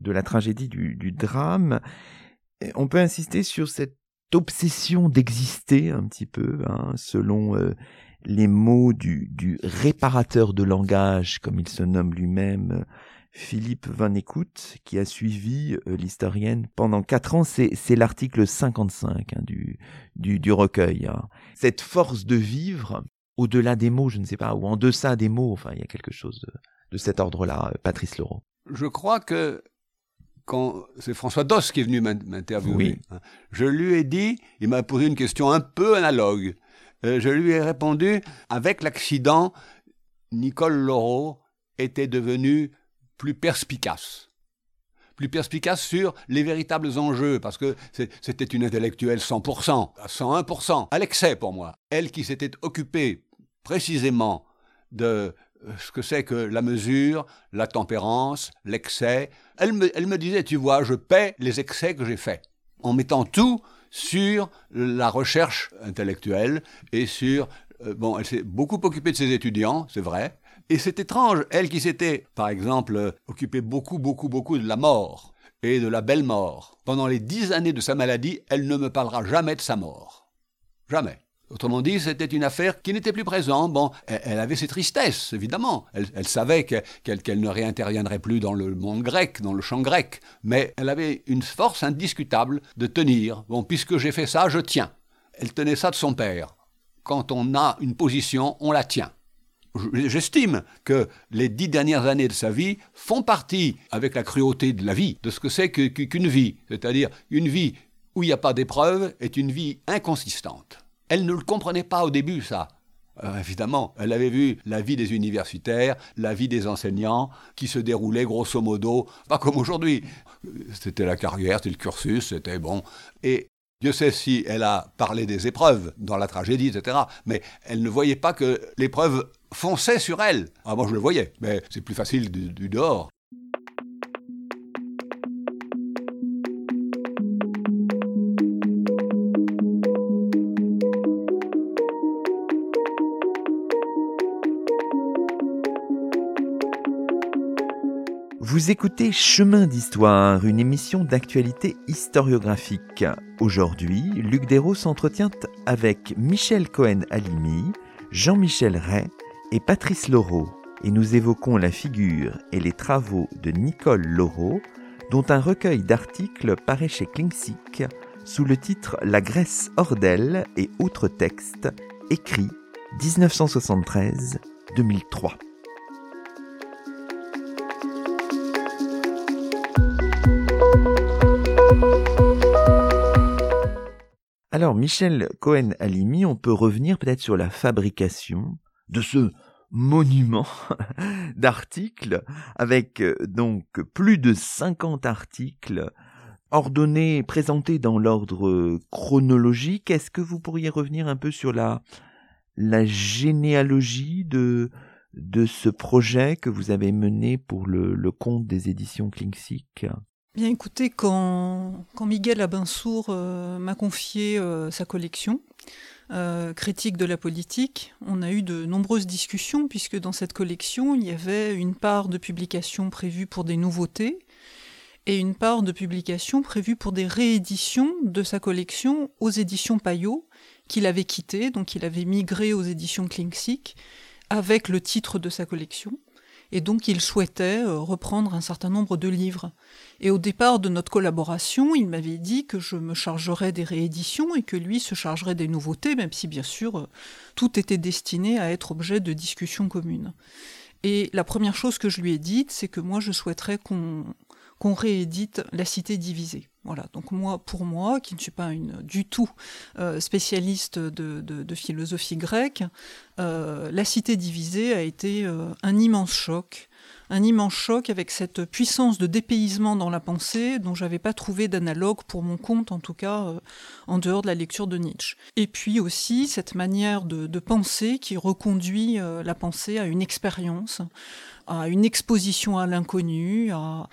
de la tragédie, du, drame, on peut insister sur cette obsession d'exister un petit peu, hein, selon euh, les mots du réparateur de langage, comme il se nomme lui-même, Philippe Van Écoute, qui a suivi euh, l'historienne pendant quatre ans. C'est, l'article 55 hein, du, du, du, recueil. Hein. Cette force de vivre, au-delà des mots, je ne sais pas, ou en deçà des mots, enfin, il y a quelque chose de, de cet ordre-là, euh, Patrice Leroux. Je crois que quand c'est François Doss qui est venu m'interviewer, oui. Hein, je lui ai dit, il m'a posé une question un peu analogue. Euh, je lui ai répondu, avec l'accident, Nicole Laureau était devenue plus perspicace. Plus perspicace sur les véritables enjeux, parce que c'était une intellectuelle 100%, à 101%, à l'excès pour moi. Elle qui s'était occupée précisément de euh, ce que c'est que la mesure, la tempérance, l'excès. Elle me, disait, tu vois, je paie les excès que j'ai faits, en mettant tout sur la recherche intellectuelle et sur... Euh, bon, elle s'est beaucoup occupée de ses étudiants, c'est vrai, et c'est étrange, elle qui s'était, par exemple, occupée beaucoup, beaucoup, beaucoup de la mort et de la belle mort. Pendant les dix années de sa maladie, elle ne me parlera jamais de sa mort. Jamais. Autrement dit, c'était une affaire qui n'était plus présente. Bon, elle, avait ses tristesses, évidemment. Elle, savait qu'elle ne réinterviendrait plus dans le monde grec, dans le champ grec. Mais elle avait une force indiscutable de tenir. Bon, puisque j'ai fait ça, je tiens. Elle tenait ça de son père. Quand on a une position, on la tient. J'estime que les dix dernières années de sa vie font partie, avec la cruauté de la vie, de ce que c'est qu'une vie. C'est-à-dire une vie où il n'y a pas d'épreuve est une vie inconsistante. Elle ne le comprenait pas au début, ça. Euh, évidemment, elle avait vu la vie des universitaires, la vie des enseignants, qui se déroulait grosso modo, pas comme aujourd'hui. C'était la carrière, c'était le cursus, c'était bon. Et Dieu sait si elle a parlé des épreuves dans la tragédie, etc. Mais elle ne voyait pas que l'épreuve fonçait sur elle. Ah, moi je le voyais, mais c'est plus facile du dehors. Vous écoutez Chemin d'Histoire, une émission d'actualité historiographique. Aujourd'hui, Luc Dérault s'entretient avec Michel Cohen-Alimi, Jean-Michel Ray et Patrice Laureau, et nous évoquons la figure et les travaux de Nicole Laureau, dont un recueil d'articles paraît chez Klingsik sous le titre La Grèce hors d'elle et autres textes, écrit 1973-2003. Alors, Michel Cohen-Alimi, on peut revenir peut-être sur la fabrication de ce monument d'articles avec euh, donc plus de 50 articles ordonnés, présentés dans l'ordre chronologique. Est-ce que vous pourriez revenir un peu sur la, généalogie de, ce projet que vous avez mené pour le, compte des éditions Klingsik Bien écoutez, quand, Miguel Abinsour euh, m'a confié euh, sa collection, euh, critique de la politique, on a eu de nombreuses discussions puisque dans cette collection, il y avait une part de publication prévue pour des nouveautés et une part de publication prévue pour des rééditions de sa collection aux éditions Payot, qu'il avait quitté, donc il avait migré aux éditions Klingsik avec le titre de sa collection et donc il souhaitait euh, reprendre un certain nombre de livres. Et au départ de notre collaboration, il m'avait dit que je me chargerais des rééditions et que lui se chargerait des nouveautés, même si bien sûr euh, tout était destiné à être objet de discussions communes. Et la première chose que je lui ai dite, c'est que moi je souhaiterais qu'on qu'on réédite La Cité divisée. Voilà, donc moi, pour moi, qui ne suis pas une, du tout euh, spécialiste de, philosophie grecque, euh, La Cité divisée a été euh, un immense choc, un immense choc avec cette puissance de dépaysement dans la pensée dont j'avais pas trouvé d'analogue pour mon compte, en tout cas en dehors de la lecture de Nietzsche. Et puis aussi cette manière de, de penser qui reconduit la pensée à une expérience, à une exposition à l'inconnu, à,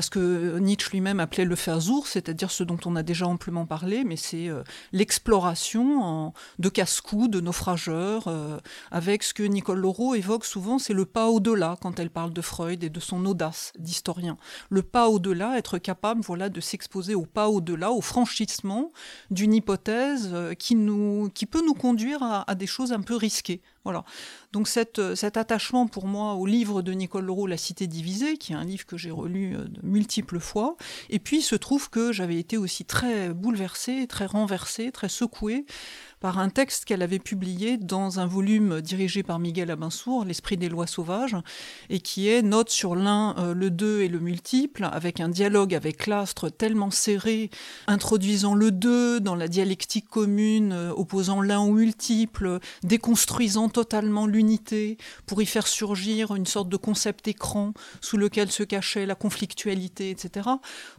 ce que Nietzsche lui-même appelait le fazour, c'est-à-dire ce dont on a déjà amplement parlé, mais c'est euh, l'exploration de casse-cou, de naufrageurs, euh, avec ce que Nicole Laureau évoque souvent, c'est le pas au-delà quand elle parle de Freud et de son audace d'historien. Le pas au-delà, être capable voilà, de s'exposer au pas au-delà, au franchissement d'une hypothèse euh, qui, nous, qui peut nous conduire à des choses un peu risquées. Voilà. Donc euh, cet attachement pour moi au livre de Nicole Leroux, La Cité divisée, qui est un livre que j'ai relu euh, de multiples fois, et puis il se trouve que j'avais été aussi très bouleversée, très renversée, très secouée par un texte qu'elle avait publié dans un volume dirigé par Miguel Abinsour, L'Esprit des lois sauvages, et qui est Note sur l'un, euh, le deux et le multiple, avec un dialogue avec l'astre tellement serré, introduisant le deux dans la dialectique commune, euh, opposant l'un au multiple, déconstruisant totalement l'unité, pour y faire surgir une sorte de concept écran sous lequel se cachait la conflictualité, etc.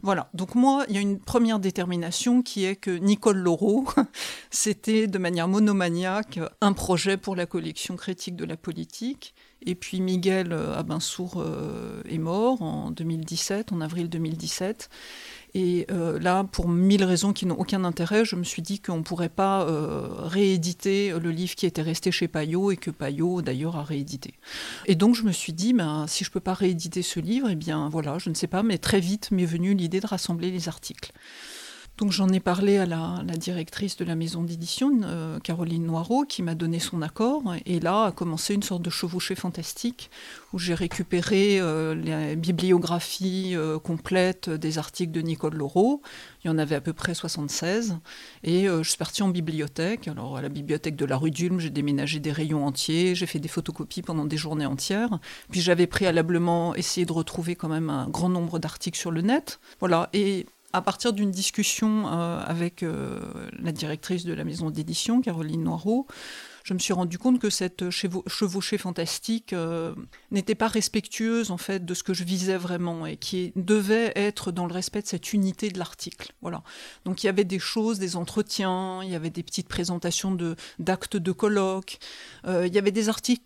Voilà. Donc moi, il y a une première détermination qui est que Nicole Laureau, c'était de manière monomaniaque un projet pour la collection critique de la politique. Et puis Miguel euh, Abinsour euh, est mort en 2017, en avril 2017. Et euh, là, pour mille raisons qui n'ont aucun intérêt, je me suis dit qu'on ne pourrait pas rééditer le livre qui était resté chez Payot et que Payot d'ailleurs a réédité. Et donc je me suis dit, ben, si je ne peux pas rééditer ce livre, eh bien voilà, je ne sais pas, mais très vite m'est venue l'idée de rassembler les articles. Donc j'en ai parlé à la, directrice de la maison d'édition, euh, Caroline Noireau, qui m'a donné son accord. Et là a commencé une sorte de chevauchée fantastique où j'ai récupéré euh, les bibliographies euh, complètes des articles de Nicole Laureau. Il y en avait à peu près 76. Et je suis partie en bibliothèque. Alors à la bibliothèque de la rue d'Ulm, j'ai déménagé des rayons entiers, j'ai fait des photocopies pendant des journées entières. Puis j'avais préalablement essayé de retrouver quand même un grand nombre d'articles sur le net. Voilà. Et à partir d'une discussion euh, avec euh, la directrice de la maison d'édition, Caroline Noireau, je me suis rendu compte que cette chevauchée fantastique euh, n'était pas respectueuse en fait de ce que je visais vraiment et qui devait être dans le respect de cette unité de l'article. Voilà. Donc il y avait des choses, des entretiens, il y avait des petites présentations de d'actes de colloques, il y avait des articles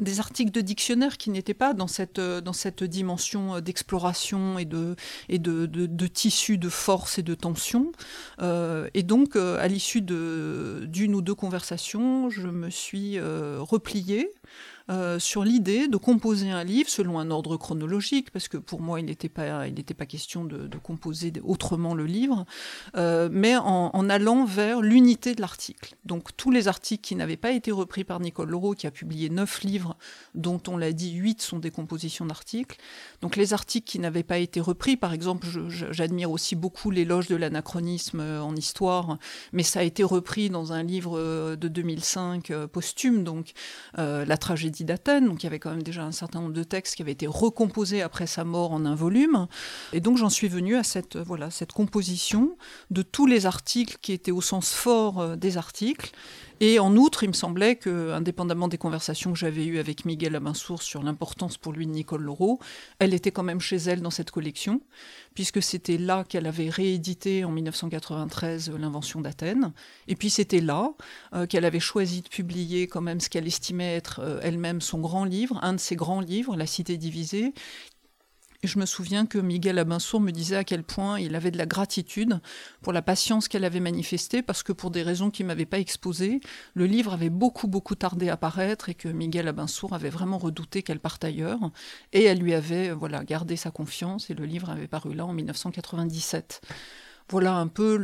des articles de dictionnaire qui n'étaient pas dans cette, euh, dimension euh, d'exploration et, de, tissu de force et de tension. Euh, et donc, à l'issue d'une ou deux conversations, je me suis repliée euh, sur l'idée de composer un livre selon un ordre chronologique, parce que pour moi, il n'était pas, pas question de, composer autrement le livre, euh, mais en, allant vers l'unité de l'article. Donc tous les articles qui n'avaient pas été repris par Nicole Laureau, qui a publié neuf livres, dont on l'a dit, huit sont des compositions d'articles. Donc les articles qui n'avaient pas été repris, par exemple, j'admire aussi beaucoup l'éloge de l'anachronisme euh, en histoire, mais ça a été repris dans un livre de 2005 posthume, donc La tragédie d'Athènes, donc il y avait quand même déjà un certain nombre de textes qui avaient été recomposés après sa mort en un volume. Et donc j'en suis venue à cette, voilà, cette composition de tous les articles qui étaient au sens fort euh, des articles et en outre, il me semblait que, indépendamment des conversations que j'avais eues avec Miguel Abinsour sur l'importance pour lui de Nicole Laureau, elle était quand même chez elle dans cette collection, puisque c'était là qu'elle avait réédité en 1993 l'invention d'Athènes, et puis c'était là euh, qu'elle avait choisi de publier quand même ce qu'elle estimait être euh, elle-même son grand livre, un de ses grands livres, La Cité divisée, je me souviens que Miguel Abinsour me disait à quel point il avait de la gratitude pour la patience qu'elle avait manifestée, parce que pour des raisons qu'il ne m'avait pas exposées, le livre avait beaucoup, beaucoup tardé à paraître et que Miguel Abinsour avait vraiment redouté qu'elle parte ailleurs. Et elle lui avait voilà, gardé sa confiance et le livre avait paru là en 1997 voilà un peu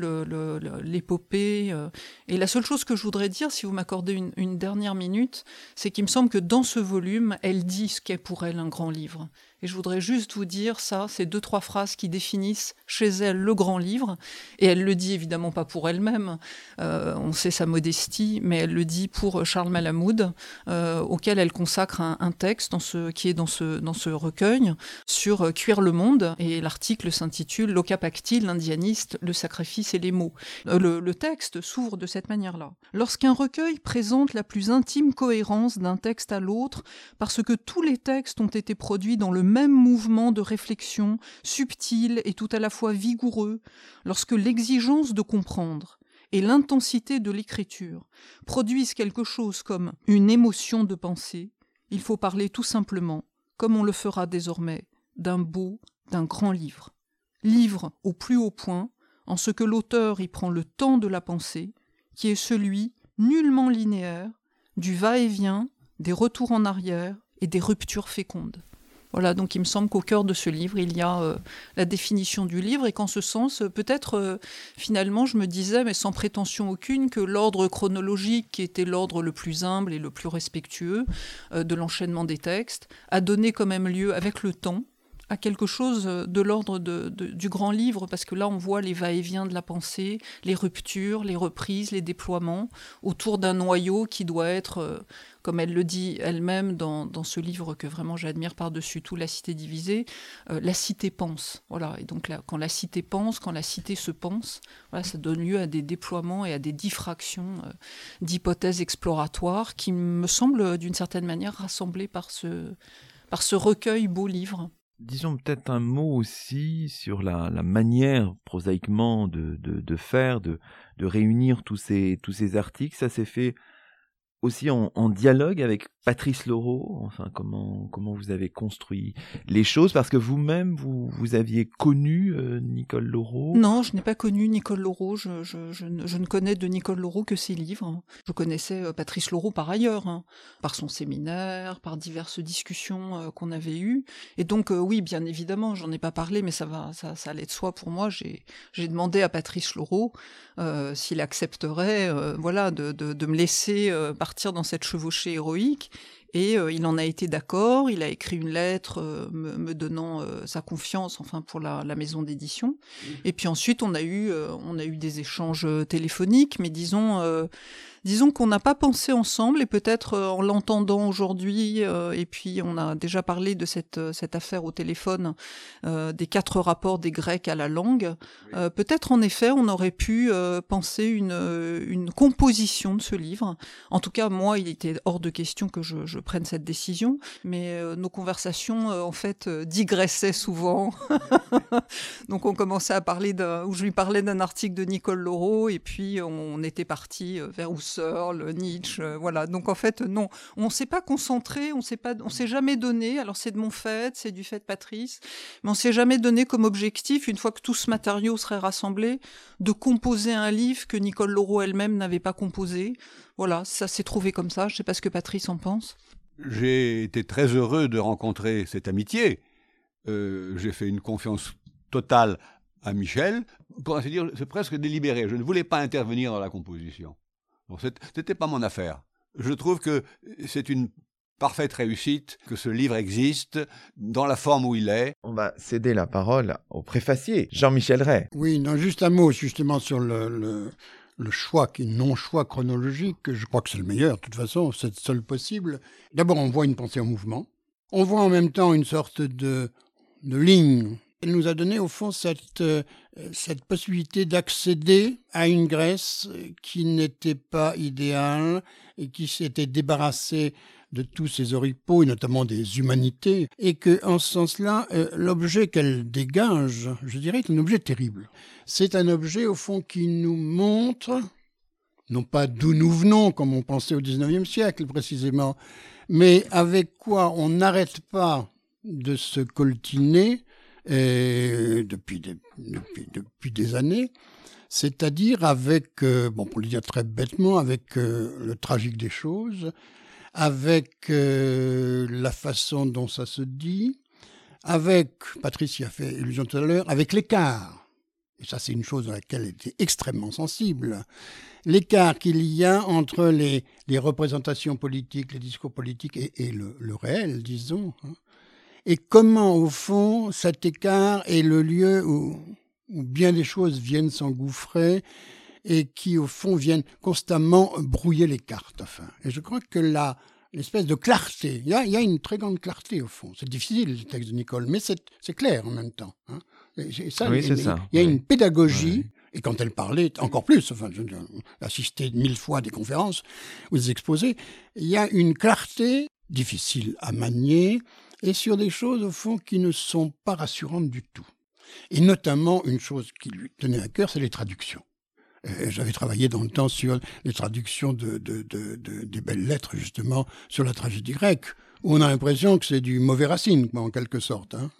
l'épopée. Euh. Et la seule chose que je voudrais dire, si vous m'accordez une, une, dernière minute, c'est qu'il me semble que dans ce volume, elle dit ce qu'est pour elle un grand livre. Et je voudrais juste vous dire ça, ces deux, trois phrases qui définissent chez elle le grand livre. Et elle le dit évidemment pas pour elle-même, euh, on sait sa modestie, mais elle le dit pour Charles Malamoud, euh, auquel elle consacre un, texte qui est dans ce, dans ce recueil sur euh, Cuire le monde. Et l'article s'intitule L'Ocapactile, l'indianiste, le sacrifice et les mots. Le, le texte s'ouvre de cette manière-là. Lorsqu'un recueil présente la plus intime cohérence d'un texte à l'autre, parce que tous les textes ont été produits dans le même mouvement de réflexion, subtil et tout à la fois vigoureux, lorsque l'exigence de comprendre et l'intensité de l'écriture produisent quelque chose comme une émotion de pensée, il faut parler tout simplement, comme on le fera désormais, d'un beau, d'un grand livre. Livre au plus haut point, en ce que l'auteur y prend le temps de la pensée, qui est celui, nullement linéaire, du va-et-vient, des retours en arrière et des ruptures fécondes. Voilà, donc il me semble qu'au cœur de ce livre, il y a euh, la définition du livre et qu'en ce sens, euh, peut-être euh, finalement, je me disais, mais sans prétention aucune, que l'ordre chronologique, qui était l'ordre le plus humble et le plus respectueux de l'enchaînement des textes, a donné quand même lieu, avec le temps, quelque chose de l'ordre du grand livre, parce que là, on voit les va-et-vient de la pensée, les ruptures, les reprises, les déploiements, autour d'un noyau qui doit être comme elle le dit elle-même dans, ce livre que vraiment j'admire par-dessus tout, La Cité divisée, euh, la cité pense. Voilà. Et donc là, quand la cité pense, quand la cité se pense, voilà, ça donne lieu à des déploiements et à des diffractions euh, d'hypothèses exploratoires qui me semblent d'une certaine manière rassemblées par ce, par ce recueil beau livre. Disons peut-être un mot aussi sur la, manière prosaïquement de, de, faire, de, de réunir tous ces, tous ces articles. Ça s'est fait aussi en, dialogue avec Patrice Laureau Enfin, comment, comment vous avez construit les choses Parce que vous-même, vous, vous aviez connu euh, Nicole Laureau Non, je n'ai pas connu Nicole Laureau. Je, je, je, ne connais de Nicole Laureau que ses livres. Je connaissais euh, Patrice Laureau par ailleurs, hein, par son séminaire, par diverses discussions euh, qu'on avait eues. Et donc, oui, bien évidemment, j'en ai pas parlé, mais ça va, ça, ça allait de soi pour moi. J'ai demandé à Patrice Laureau s'il accepterait, voilà, de, de, de, me laisser partir dans cette chevauchée héroïque. Et euh, il en a été d'accord, il a écrit une lettre euh, me, donnant euh, sa confiance, enfin pour la, la maison d'édition. Et puis ensuite, on a eu, on a eu des échanges téléphoniques, mais disons, disons qu'on n'a pas pensé ensemble et peut-être euh, en l'entendant aujourd'hui, euh, et puis on a déjà parlé de cette, euh, cette affaire au téléphone, des quatre rapports des Grecs à la langue, peut-être en effet on aurait pu penser une, une composition de ce livre. En tout cas, moi, il était hors de question que je, je prenne cette décision, mais nos conversations, en fait, digressaient souvent. Donc on commençait à parler d'un, où je lui parlais d'un article de Nicole Laureau, et puis on était parti vers où le Nietzsche, euh, voilà. Donc en fait, non, on s'est pas concentré, on s'est pas, on s'est jamais donné. Alors c'est de mon fait, c'est du fait de Patrice, mais on s'est jamais donné comme objectif, une fois que tout ce matériau serait rassemblé, de composer un livre que Nicole Laureau elle-même n'avait pas composé. Voilà, ça s'est trouvé comme ça. Je sais pas ce que Patrice en pense. J'ai été très heureux de rencontrer cette amitié. Euh, j'ai fait une confiance totale à Michel. Pour ainsi dire, c'est presque délibéré. Je ne voulais pas intervenir dans la composition. Bon, c'était pas mon affaire. Je trouve que c'est une parfaite réussite que ce livre existe dans la forme où il est. On va céder la parole au préfacier, Jean-Michel Ray. Oui, non, juste un mot justement sur le, le, choix, qui est non-choix chronologique. Je crois que c'est le meilleur, de toute façon, c'est le seul possible. D'abord, on voit une pensée en mouvement. On voit en même temps une sorte de, de ligne elle nous a donné au fond cette, euh, cette possibilité d'accéder à une Grèce qui n'était pas idéale et qui s'était débarrassée de tous ses oripeaux et notamment des humanités et que en ce sens-là euh, l'objet qu'elle dégage je dirais est un objet terrible. C'est un objet au fond qui nous montre non pas d'où nous venons comme on pensait au XIXe siècle précisément mais avec quoi on n'arrête pas de se coltiner depuis, des, depuis, des années, c'est-à-dire avec, euh, bon, pour le dire très bêtement, avec euh, le tragique des choses, avec euh, la façon dont ça se dit, avec, Patrice y a fait illusion tout à l'heure, avec l'écart. Et ça, c'est une chose à laquelle elle était extrêmement sensible. L'écart qu'il y a entre les, les, représentations politiques, les discours politiques et, et le, le, réel, disons. Et comment, au fond, cet écart est le lieu où, bien des choses viennent s'engouffrer et qui, au fond, viennent constamment brouiller les cartes. Enfin. Et je crois que là, l'espèce de clarté, il y, a, une très grande clarté, au fond. C'est difficile, le texte de Nicole, mais c'est clair en même temps. Hein. ça, oui, il, ça. il y a une pédagogie. Et quand elle parlait, encore plus, enfin, j'ai assisté mille fois à des conférences ou des exposés, il y a une clarté difficile à manier, et sur des choses, au fond, qui ne sont pas rassurantes du tout. Et notamment, une chose qui lui tenait à cœur, c'est les traductions. J'avais travaillé dans le temps sur les traductions de, des belles lettres, justement, sur la tragédie grecque, où on a l'impression que c'est du mauvais racine, en quelque sorte. Hein.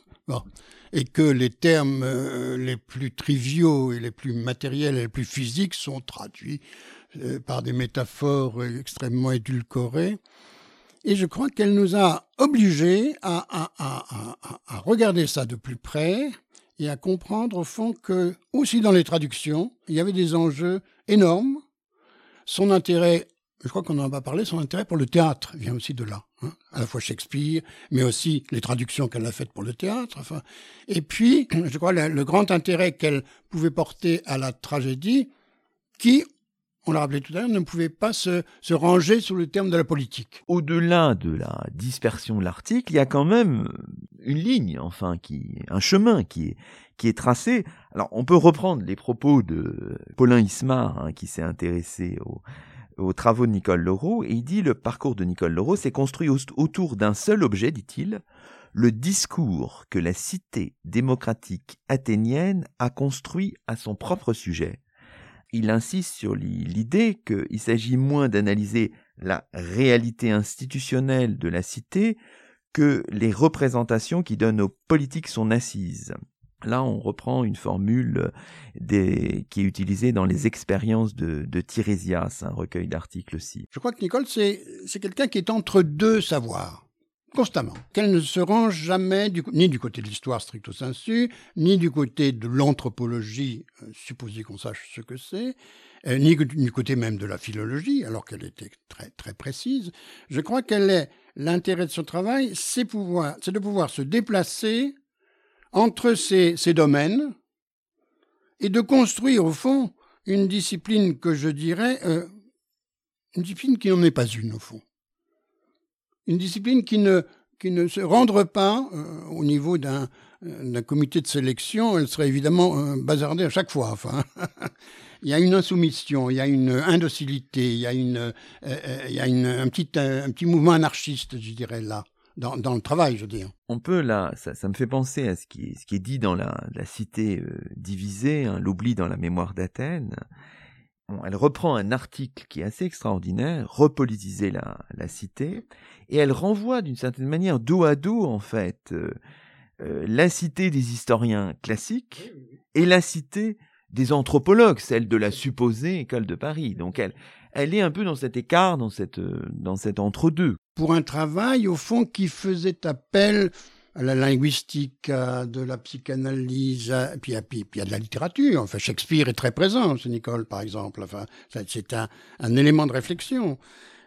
Et que les termes euh, les plus triviaux et les plus matériels et les plus physiques sont traduits euh, par des métaphores extrêmement édulcorées. Et je crois qu'elle nous a obligés à, regarder ça de plus près et à comprendre au fond que, aussi dans les traductions, il y avait des enjeux énormes. Son intérêt, je crois qu'on en a pas parlé, son intérêt pour le théâtre vient aussi de là. Hein. à la fois Shakespeare, mais aussi les traductions qu'elle a faites pour le théâtre. Enfin. Et puis, je crois, le grand intérêt qu'elle pouvait porter à la tragédie, qui, on l'a rappelé tout à l'heure, ne pouvait pas se, ranger sur le terme de la politique. Au-delà de la dispersion de l'article, il y a quand même une ligne, enfin, qui, un chemin qui est, qui est tracé. Alors, on peut reprendre les propos de Paulin Ismar, hein, qui s'est intéressé aux travaux de Nicole Laureau, et il dit le parcours de Nicole Laureau s'est construit autour d'un seul objet, dit-il, le discours que la cité démocratique athénienne a construit à son propre sujet il insiste sur l'idée qu'il s'agit moins d'analyser la réalité institutionnelle de la cité que les représentations qui donnent aux politiques son assise. Là, on reprend une formule qui est utilisée dans les expériences de, de Tirésias, un recueil d'articles aussi. Je crois que Nicole, c'est quelqu'un qui est entre deux savoirs, constamment. Qu'elle ne se range jamais ni du côté de l'histoire stricto sensu, ni du côté de l'anthropologie, euh, supposé qu'on sache ce que c'est, euh, ni du côté même de la philologie, alors qu'elle était très, très précise. Je crois qu'elle est, l'intérêt de son travail, c'est pouvoir, c'est de pouvoir se déplacer entre ces, domaines et de construire au fond une discipline que je dirais euh, une discipline qui n'en est pas une au fond. Une discipline qui ne, qui ne se rendrait pas euh, au niveau d'un comité de sélection, elle serait évidemment euh, bazardée à chaque fois. Enfin, il y a une insoumission, il y a une indocilité, il y a, une, il y a une, un, petit, un petit mouvement anarchiste, je dirais, là dans, dans, le travail, je veux dire. On peut là, ça, me fait penser à ce qui ce qui est dit dans la, la cité euh, divisée, hein, l'oubli dans la mémoire d'Athènes. Bon, elle reprend un article qui est assez extraordinaire, repolitiser la, la cité, et elle renvoie d'une certaine manière dos à dos en fait euh, euh, la cité des historiens classiques et la cité des anthropologues, celle de la supposée école de Paris. Donc elle, elle est un peu dans cet écart, dans cette, dans cet entre-deux pour un travail, au fond, qui faisait appel à la linguistique, à de la psychanalyse, et puis, puis, puis, à de la littérature. Enfin, Shakespeare est très présent, c'est Nicole, par exemple. Enfin, c'est un, un, élément de réflexion.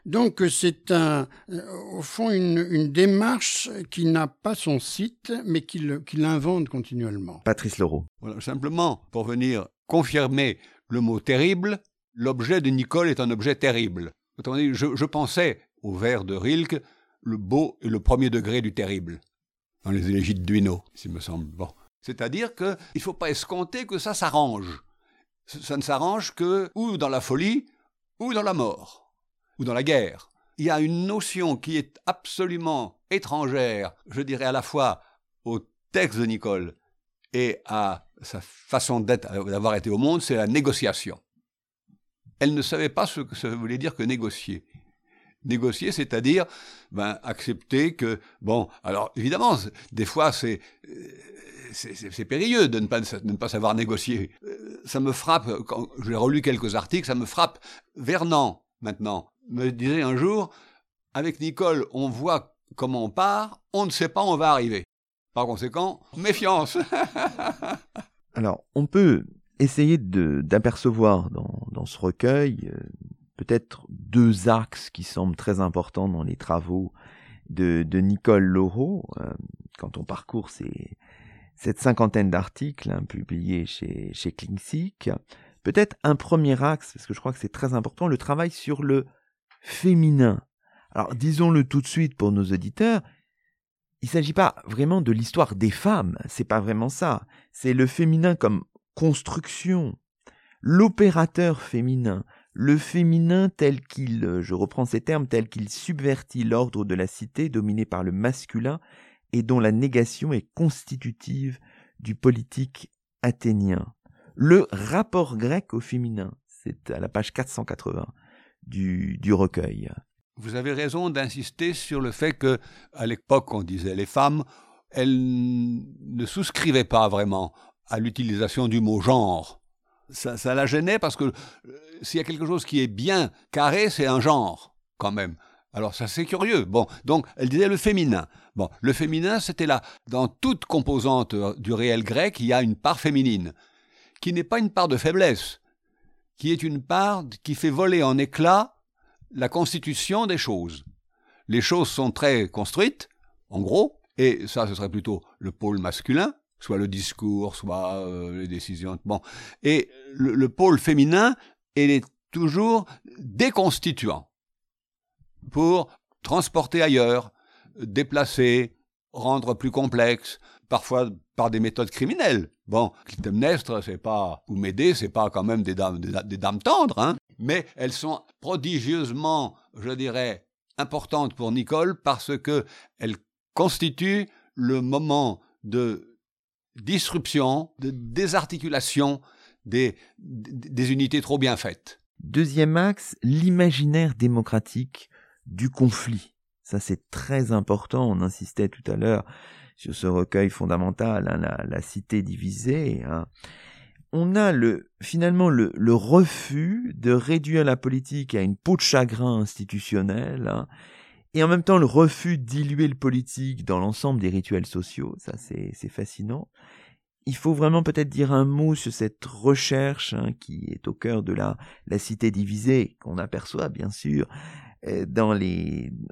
Donc, c'est un, euh, au fond, une, une démarche qui n'a pas son site, mais qui l'invente continuellement. Patrice Leroux. Voilà, simplement, pour venir confirmer le mot terrible, l'objet de Nicole est un objet terrible. Autrement dit, je, je pensais au vers de Rilke, le beau et le premier degré du terrible, dans les élégies de Duino, s'il me semble. Bon. C'est-à-dire qu'il ne faut pas escompter que ça s'arrange. Ça ne s'arrange que ou dans la folie, ou dans la mort, ou dans la guerre. Il y a une notion qui est absolument étrangère, je dirais à la fois au texte de Nicole et à sa façon d'avoir été au monde, c'est la négociation. Elle ne savait pas ce que ça voulait dire que négocier négocier, c'est-à-dire ben, accepter que, bon, alors évidemment, des fois c'est c'est périlleux de ne, pas, ne pas savoir négocier. Euh, ça me frappe, quand j'ai relu quelques articles, ça me frappe. Vernon, maintenant, me disait un jour, avec Nicole, on voit comment on part, on ne sait pas où on va arriver. Par conséquent, méfiance. Alors, on peut essayer d'apercevoir dans, dans, ce recueil euh, peut-être deux axes qui semblent très importants dans les travaux de, Nicole Laureau, euh, quand on parcourt ces, cette cinquantaine d'articles hein, publiés chez, chez. Peut-être un premier axe, parce que je crois que c'est très important, le travail sur le féminin. Alors disons-le tout de suite pour nos auditeurs, il ne s'agit pas vraiment de l'histoire des femmes, c'est pas vraiment ça. C'est le féminin comme construction, l'opérateur féminin, le féminin tel qu'il, euh, je reprends ces termes, tel qu'il subvertit l'ordre de la cité dominé par le masculin et dont la négation est constitutive du politique athénien. Le rapport grec au féminin, c'est à la page 480 du, du recueil. Vous avez raison d'insister sur le fait que, à l'époque, on disait les femmes, elles ne souscrivaient pas vraiment à l'utilisation du mot genre ça, ça, la gênait parce que euh, s'il y a quelque chose qui est bien carré, c'est un genre, quand même. Alors ça c'est curieux. Bon, donc elle disait le féminin. Bon, le féminin c'était là. Dans toute composante euh, du réel grec, il y a une part féminine, qui n'est pas une part de faiblesse, qui est une part qui fait voler en éclats la constitution des choses. Les choses sont très construites, en gros, et ça ce serait plutôt le pôle masculin, soit le discours, soit euh, les décisions. Bon, et le, pôle féminin, il est toujours déconstituant pour transporter ailleurs, déplacer, rendre plus complexe, parfois par des méthodes criminelles. Bon, Clytemnestre, c'est pas, ou Médée, c'est pas quand même des dames, des, dames tendres, hein, mais elles sont prodigieusement, je dirais, importantes pour Nicole parce que elles constituent le moment de disruption, de désarticulation des, des unités trop bien faites. Deuxième axe, l'imaginaire démocratique du conflit. Ça, c'est très important. On insistait tout à l'heure sur ce recueil fondamental, hein, la, cité divisée. Hein. On a le, finalement le, refus de réduire la politique à une peau de chagrin institutionnelle, hein, et en même temps le refus de diluer le politique dans l'ensemble des rituels sociaux. Ça, c'est fascinant il faut vraiment peut-être dire un mot sur cette recherche hein, qui est au cœur de la, la cité divisée, qu'on aperçoit bien sûr euh,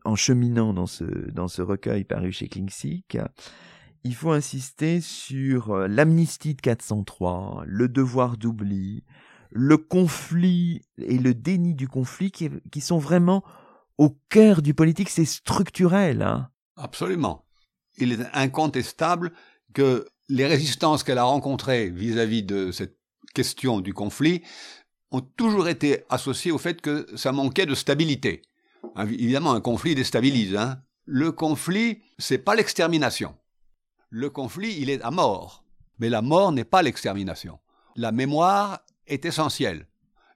en cheminant dans ce, dans ce recueil paru chez Klingsik. Il faut insister sur euh, l'amnistie de 403, le devoir d'oubli, le conflit et le déni du conflit qui, qui sont vraiment au cœur du politique, c'est structurel. Hein. Absolument. Il est incontestable que les résistances qu'elle a rencontrées vis-à-vis de cette question du conflit ont toujours été associées au fait que ça manquait de stabilité. Évidemment, un conflit déstabilise. Hein. Le conflit, c'est pas l'extermination. Le conflit, il est à mort. Mais la mort n'est pas l'extermination. La mémoire est essentielle.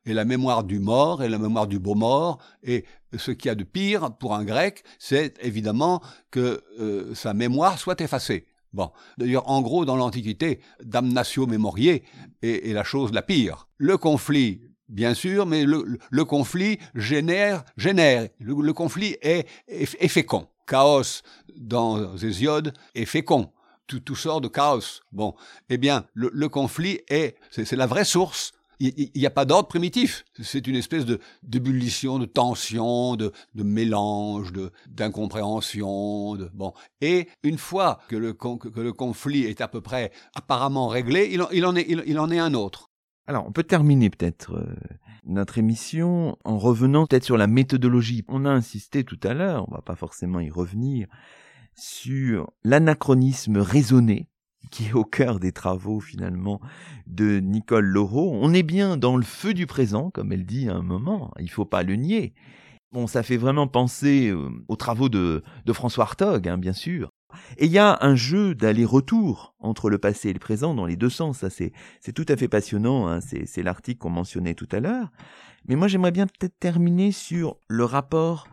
Et la mémoire du mort et la mémoire du beau mort. Et ce qu'il y a de pire pour un grec, c'est évidemment que euh, sa mémoire soit effacée. Bon, d'ailleurs, en gros, dans l'Antiquité, damnatio memoriae est, la chose la pire. Le conflit, bien sûr, mais le, conflit génère, génère. Le, conflit est, fécond. Chaos dans Hésiode est fécond. Tout, tout, sort de chaos. Bon, eh bien, le conflit est, c'est la vraie source il n'y a pas d'ordre primitif. C'est une espèce de d'ébullition, de tension, de, mélange, de d'incompréhension. De, bon. Et une fois que le, conflit est à peu près apparemment réglé, il en, il en, est, il, en est un autre. Alors, on peut terminer peut-être euh, notre émission en revenant peut-être sur la méthodologie. On a insisté tout à l'heure, on va pas forcément y revenir, sur l'anachronisme raisonné qui est au cœur des travaux finalement de Nicole Laureau. On est bien dans le feu du présent, comme elle dit à un moment, il faut pas le nier. Bon, ça fait vraiment penser euh, aux travaux de, de François Hartog, hein, bien sûr. Et il y a un jeu d'aller-retour entre le passé et le présent dans les deux sens. Ça, c'est, c'est tout à fait passionnant. Hein. C'est, c'est l'article qu'on mentionnait tout à l'heure. Mais moi, j'aimerais bien peut-être terminer sur le rapport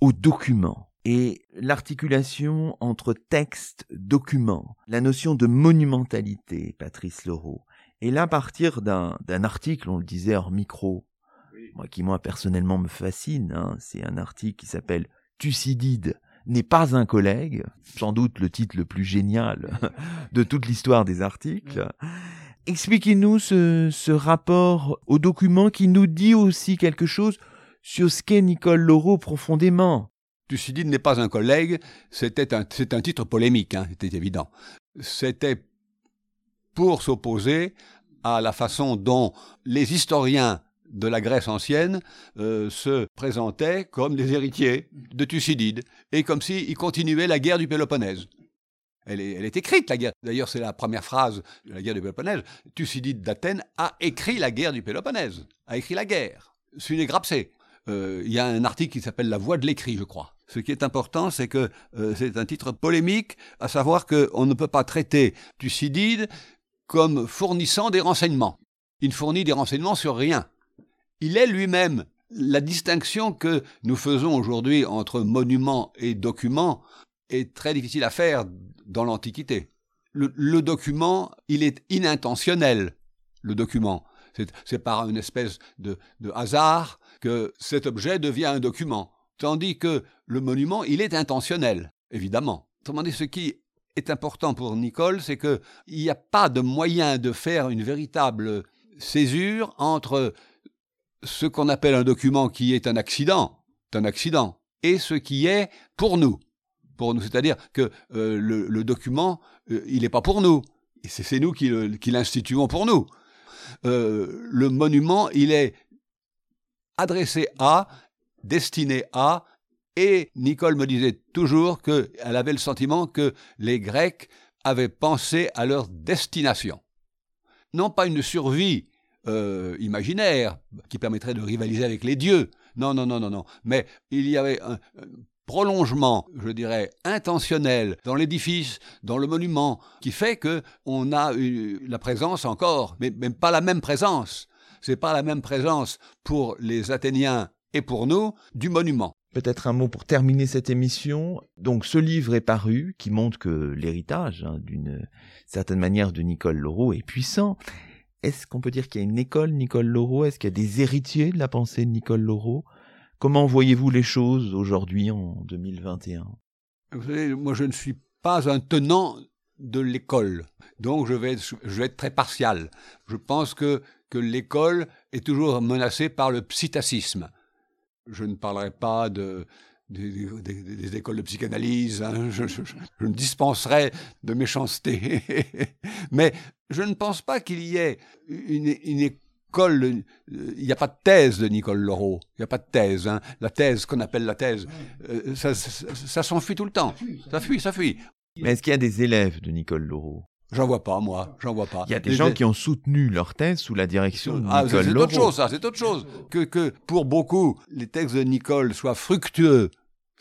aux documents et l'articulation entre texte, document, la notion de monumentalité, Patrice Leroux. Et là, à partir d'un article, on le disait hors micro, moi, qui moi personnellement me fascine, hein, c'est un article qui s'appelle Thucydide n'est pas un collègue, sans doute le titre le plus génial de toute l'histoire des articles. Expliquez-nous ce, ce rapport au document qui nous dit aussi quelque chose sur ce qu'est Nicole Laureau profondément. Thucydide n'est pas un collègue, c'était un, c'est un titre polémique, hein, c'était évident. C'était pour s'opposer à la façon dont les historiens de la Grèce ancienne euh, se présentaient comme des héritiers de Thucydide, et comme s'ils continuaient la guerre du Péloponnèse. Elle est, écrite, la guerre. D'ailleurs, c'est la première phrase de la guerre du Péloponnèse. Thucydide d'Athènes a écrit la guerre du Péloponnèse, a écrit la guerre. C'est une grapsée. Euh, il y a un article qui s'appelle La voix de l'écrit, je crois. Ce qui est important, c'est que euh, c'est un titre polémique, à savoir qu'on ne peut pas traiter Thucydide comme fournissant des renseignements. Il ne fournit des renseignements sur rien. Il est lui-même la distinction que nous faisons aujourd'hui entre monument et document est très difficile à faire dans l'Antiquité. Le, document, il est inintentionnel, le document. C'est par une espèce de hasard que cet objet devient un document. Tandis que le monument, il est intentionnel, évidemment. Autrement dit, ce qui est important pour Nicole, c'est qu'il n'y a pas de moyen de faire une véritable césure entre ce qu'on appelle un document qui est un accident, un accident, et ce qui est pour nous. Pour nous, c'est-à-dire que euh, le, document, euh, il n'est pas pour nous. C'est nous qui l'instituons pour nous. Euh, le monument, il est adressé à destinée à, et Nicole me disait toujours qu'elle avait le sentiment que les Grecs avaient pensé à leur destination. Non pas une survie euh, imaginaire qui permettrait de rivaliser avec les dieux, non, non, non, non, non, mais il y avait prolongement, je dirais, intentionnel dans l'édifice, dans le monument, qui fait que on a eu la présence encore, mais même pas la même présence. C'est pas la même présence pour les Athéniens et pour nous du monument. Peut-être un mot pour terminer cette émission. Donc ce livre est paru, qui montre que l'héritage, hein, d'une certaine manière, de Nicole Laureau est puissant. Est-ce qu'on peut dire qu'il y a une école Nicole Laureau? Est-ce qu'il y a des héritiers de la pensée de Nicole Laureau? Comment voyez-vous les choses aujourd'hui en 2021 Vous savez, moi je ne suis pas un tenant de l'école, donc je vais, être, je vais être très partial. Je pense que, que l'école est toujours menacée par le psittacisme. Je ne parlerai pas de, des, écoles de psychanalyse, hein. je, je, je, me dispenserai de méchanceté. Mais je ne pense pas qu'il y ait une, une, il n'y a pas de thèse de Nicole Laureau, il n'y a pas de thèse. Hein. La thèse qu'on appelle la thèse, euh, ça, ça, s'enfuit tout le temps. Ça fuit, ça fuit. Mais est-ce qu'il y a des élèves de Nicole Laureau J'en vois pas, moi. J'en vois pas. Il y a des, gens qui ont soutenu leur thèse sous la direction de ah, Nicole C'est autre chose, ça. C'est autre chose. Que, que pour beaucoup, les textes de Nicole soient fructueux,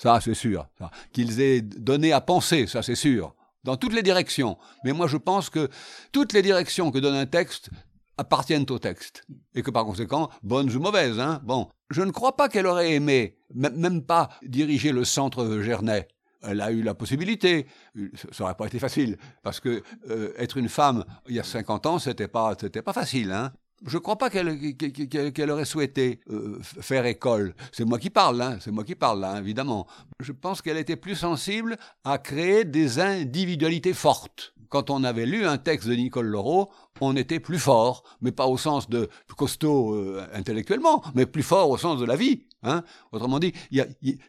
ça, c'est sûr. Qu'ils aient donné à penser, ça, c'est sûr. Dans toutes les directions. Mais moi, je pense que toutes les directions que donne un texte appartiennent au texte. Et que par conséquent, bonnes ou mauvaises, hein, bon. Je ne crois pas qu'elle aurait aimé, même pas diriger le centre Gernet. Elle a eu la possibilité. Ça n'aurait pas été facile. Parce que euh, être une femme, il y a 50 ans, c'était pas, c'était pas facile, hein. Je ne crois pas qu'elle aurait souhaité euh, faire école. C'est moi qui parle, hein, c'est moi qui parle là, évidemment. Je pense qu'elle était plus sensible à créer des individualités fortes quand on avait lu un texte de Nicole Laureau, on était plus fort, mais pas au sens de costaud euh, intellectuellement, mais plus fort au sens de la vie. Hein Autrement dit,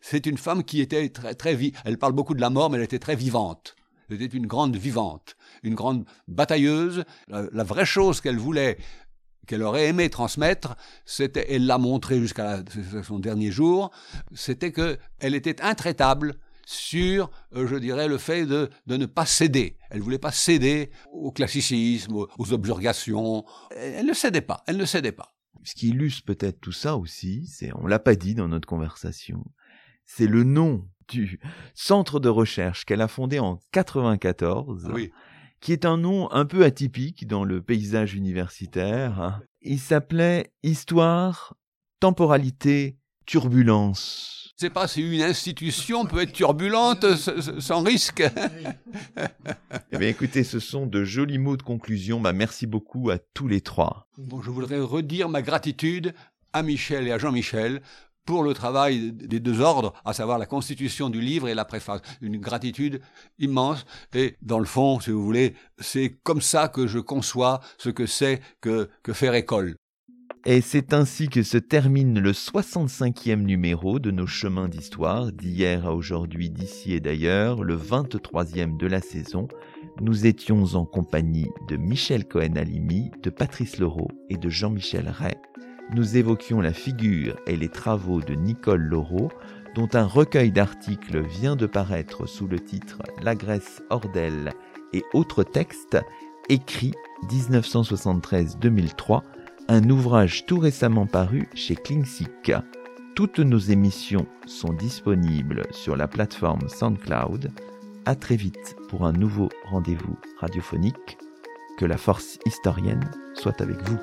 c'est une femme qui était très très vive. Elle parle beaucoup de la mort, mais elle était très vivante. C'était une grande vivante, une grande batailleuse. La, vraie chose qu'elle voulait qu'elle aurait aimé transmettre, c'était, elle l'a montré jusqu'à son dernier jour, c'était qu'elle était intraitable sur, euh, je dirais, le fait de, de, ne pas céder. Elle voulait pas céder au classicisme, aux, objurgations. Elle ne cédait pas. Elle ne cédait pas. Ce qui illustre peut-être tout ça aussi, c'est, on l'a pas dit dans notre conversation, c'est le nom du centre de recherche qu'elle a fondé en 94. Oui. qui est un nom un peu atypique dans le paysage universitaire. Il s'appelait Histoire, Temporalité, Turbulence sais pas si une institution peut être turbulente sans risque. eh bien, écoutez, ce sont de jolis mots de conclusion. Bah, merci beaucoup à tous les trois. Bon, je voudrais redire ma gratitude à Michel et à Jean-Michel pour le travail des deux ordres, à savoir la constitution du livre et la préface. Une gratitude immense. Et dans le fond, si vous voulez, c'est comme ça que je conçois ce que c'est que, que faire école. Et c'est ainsi que se termine le 65e numéro de nos chemins d'histoire, d'hier à aujourd'hui, d'ici et d'ailleurs, le 23e de la saison. Nous étions en compagnie de Michel Cohen-Alimi, de Patrice Leroux et de Jean-Michel Ray. Nous évoquions la figure et les travaux de Nicole Laureau, dont un recueil d'articles vient de paraître sous le titre La Grèce hors d'elle et autres textes, écrit 1973-2003 un ouvrage tout récemment paru chez Klingsic. Toutes nos émissions sont disponibles sur la plateforme SoundCloud. À très vite pour un nouveau rendez-vous radiophonique. Que la force historienne soit avec vous.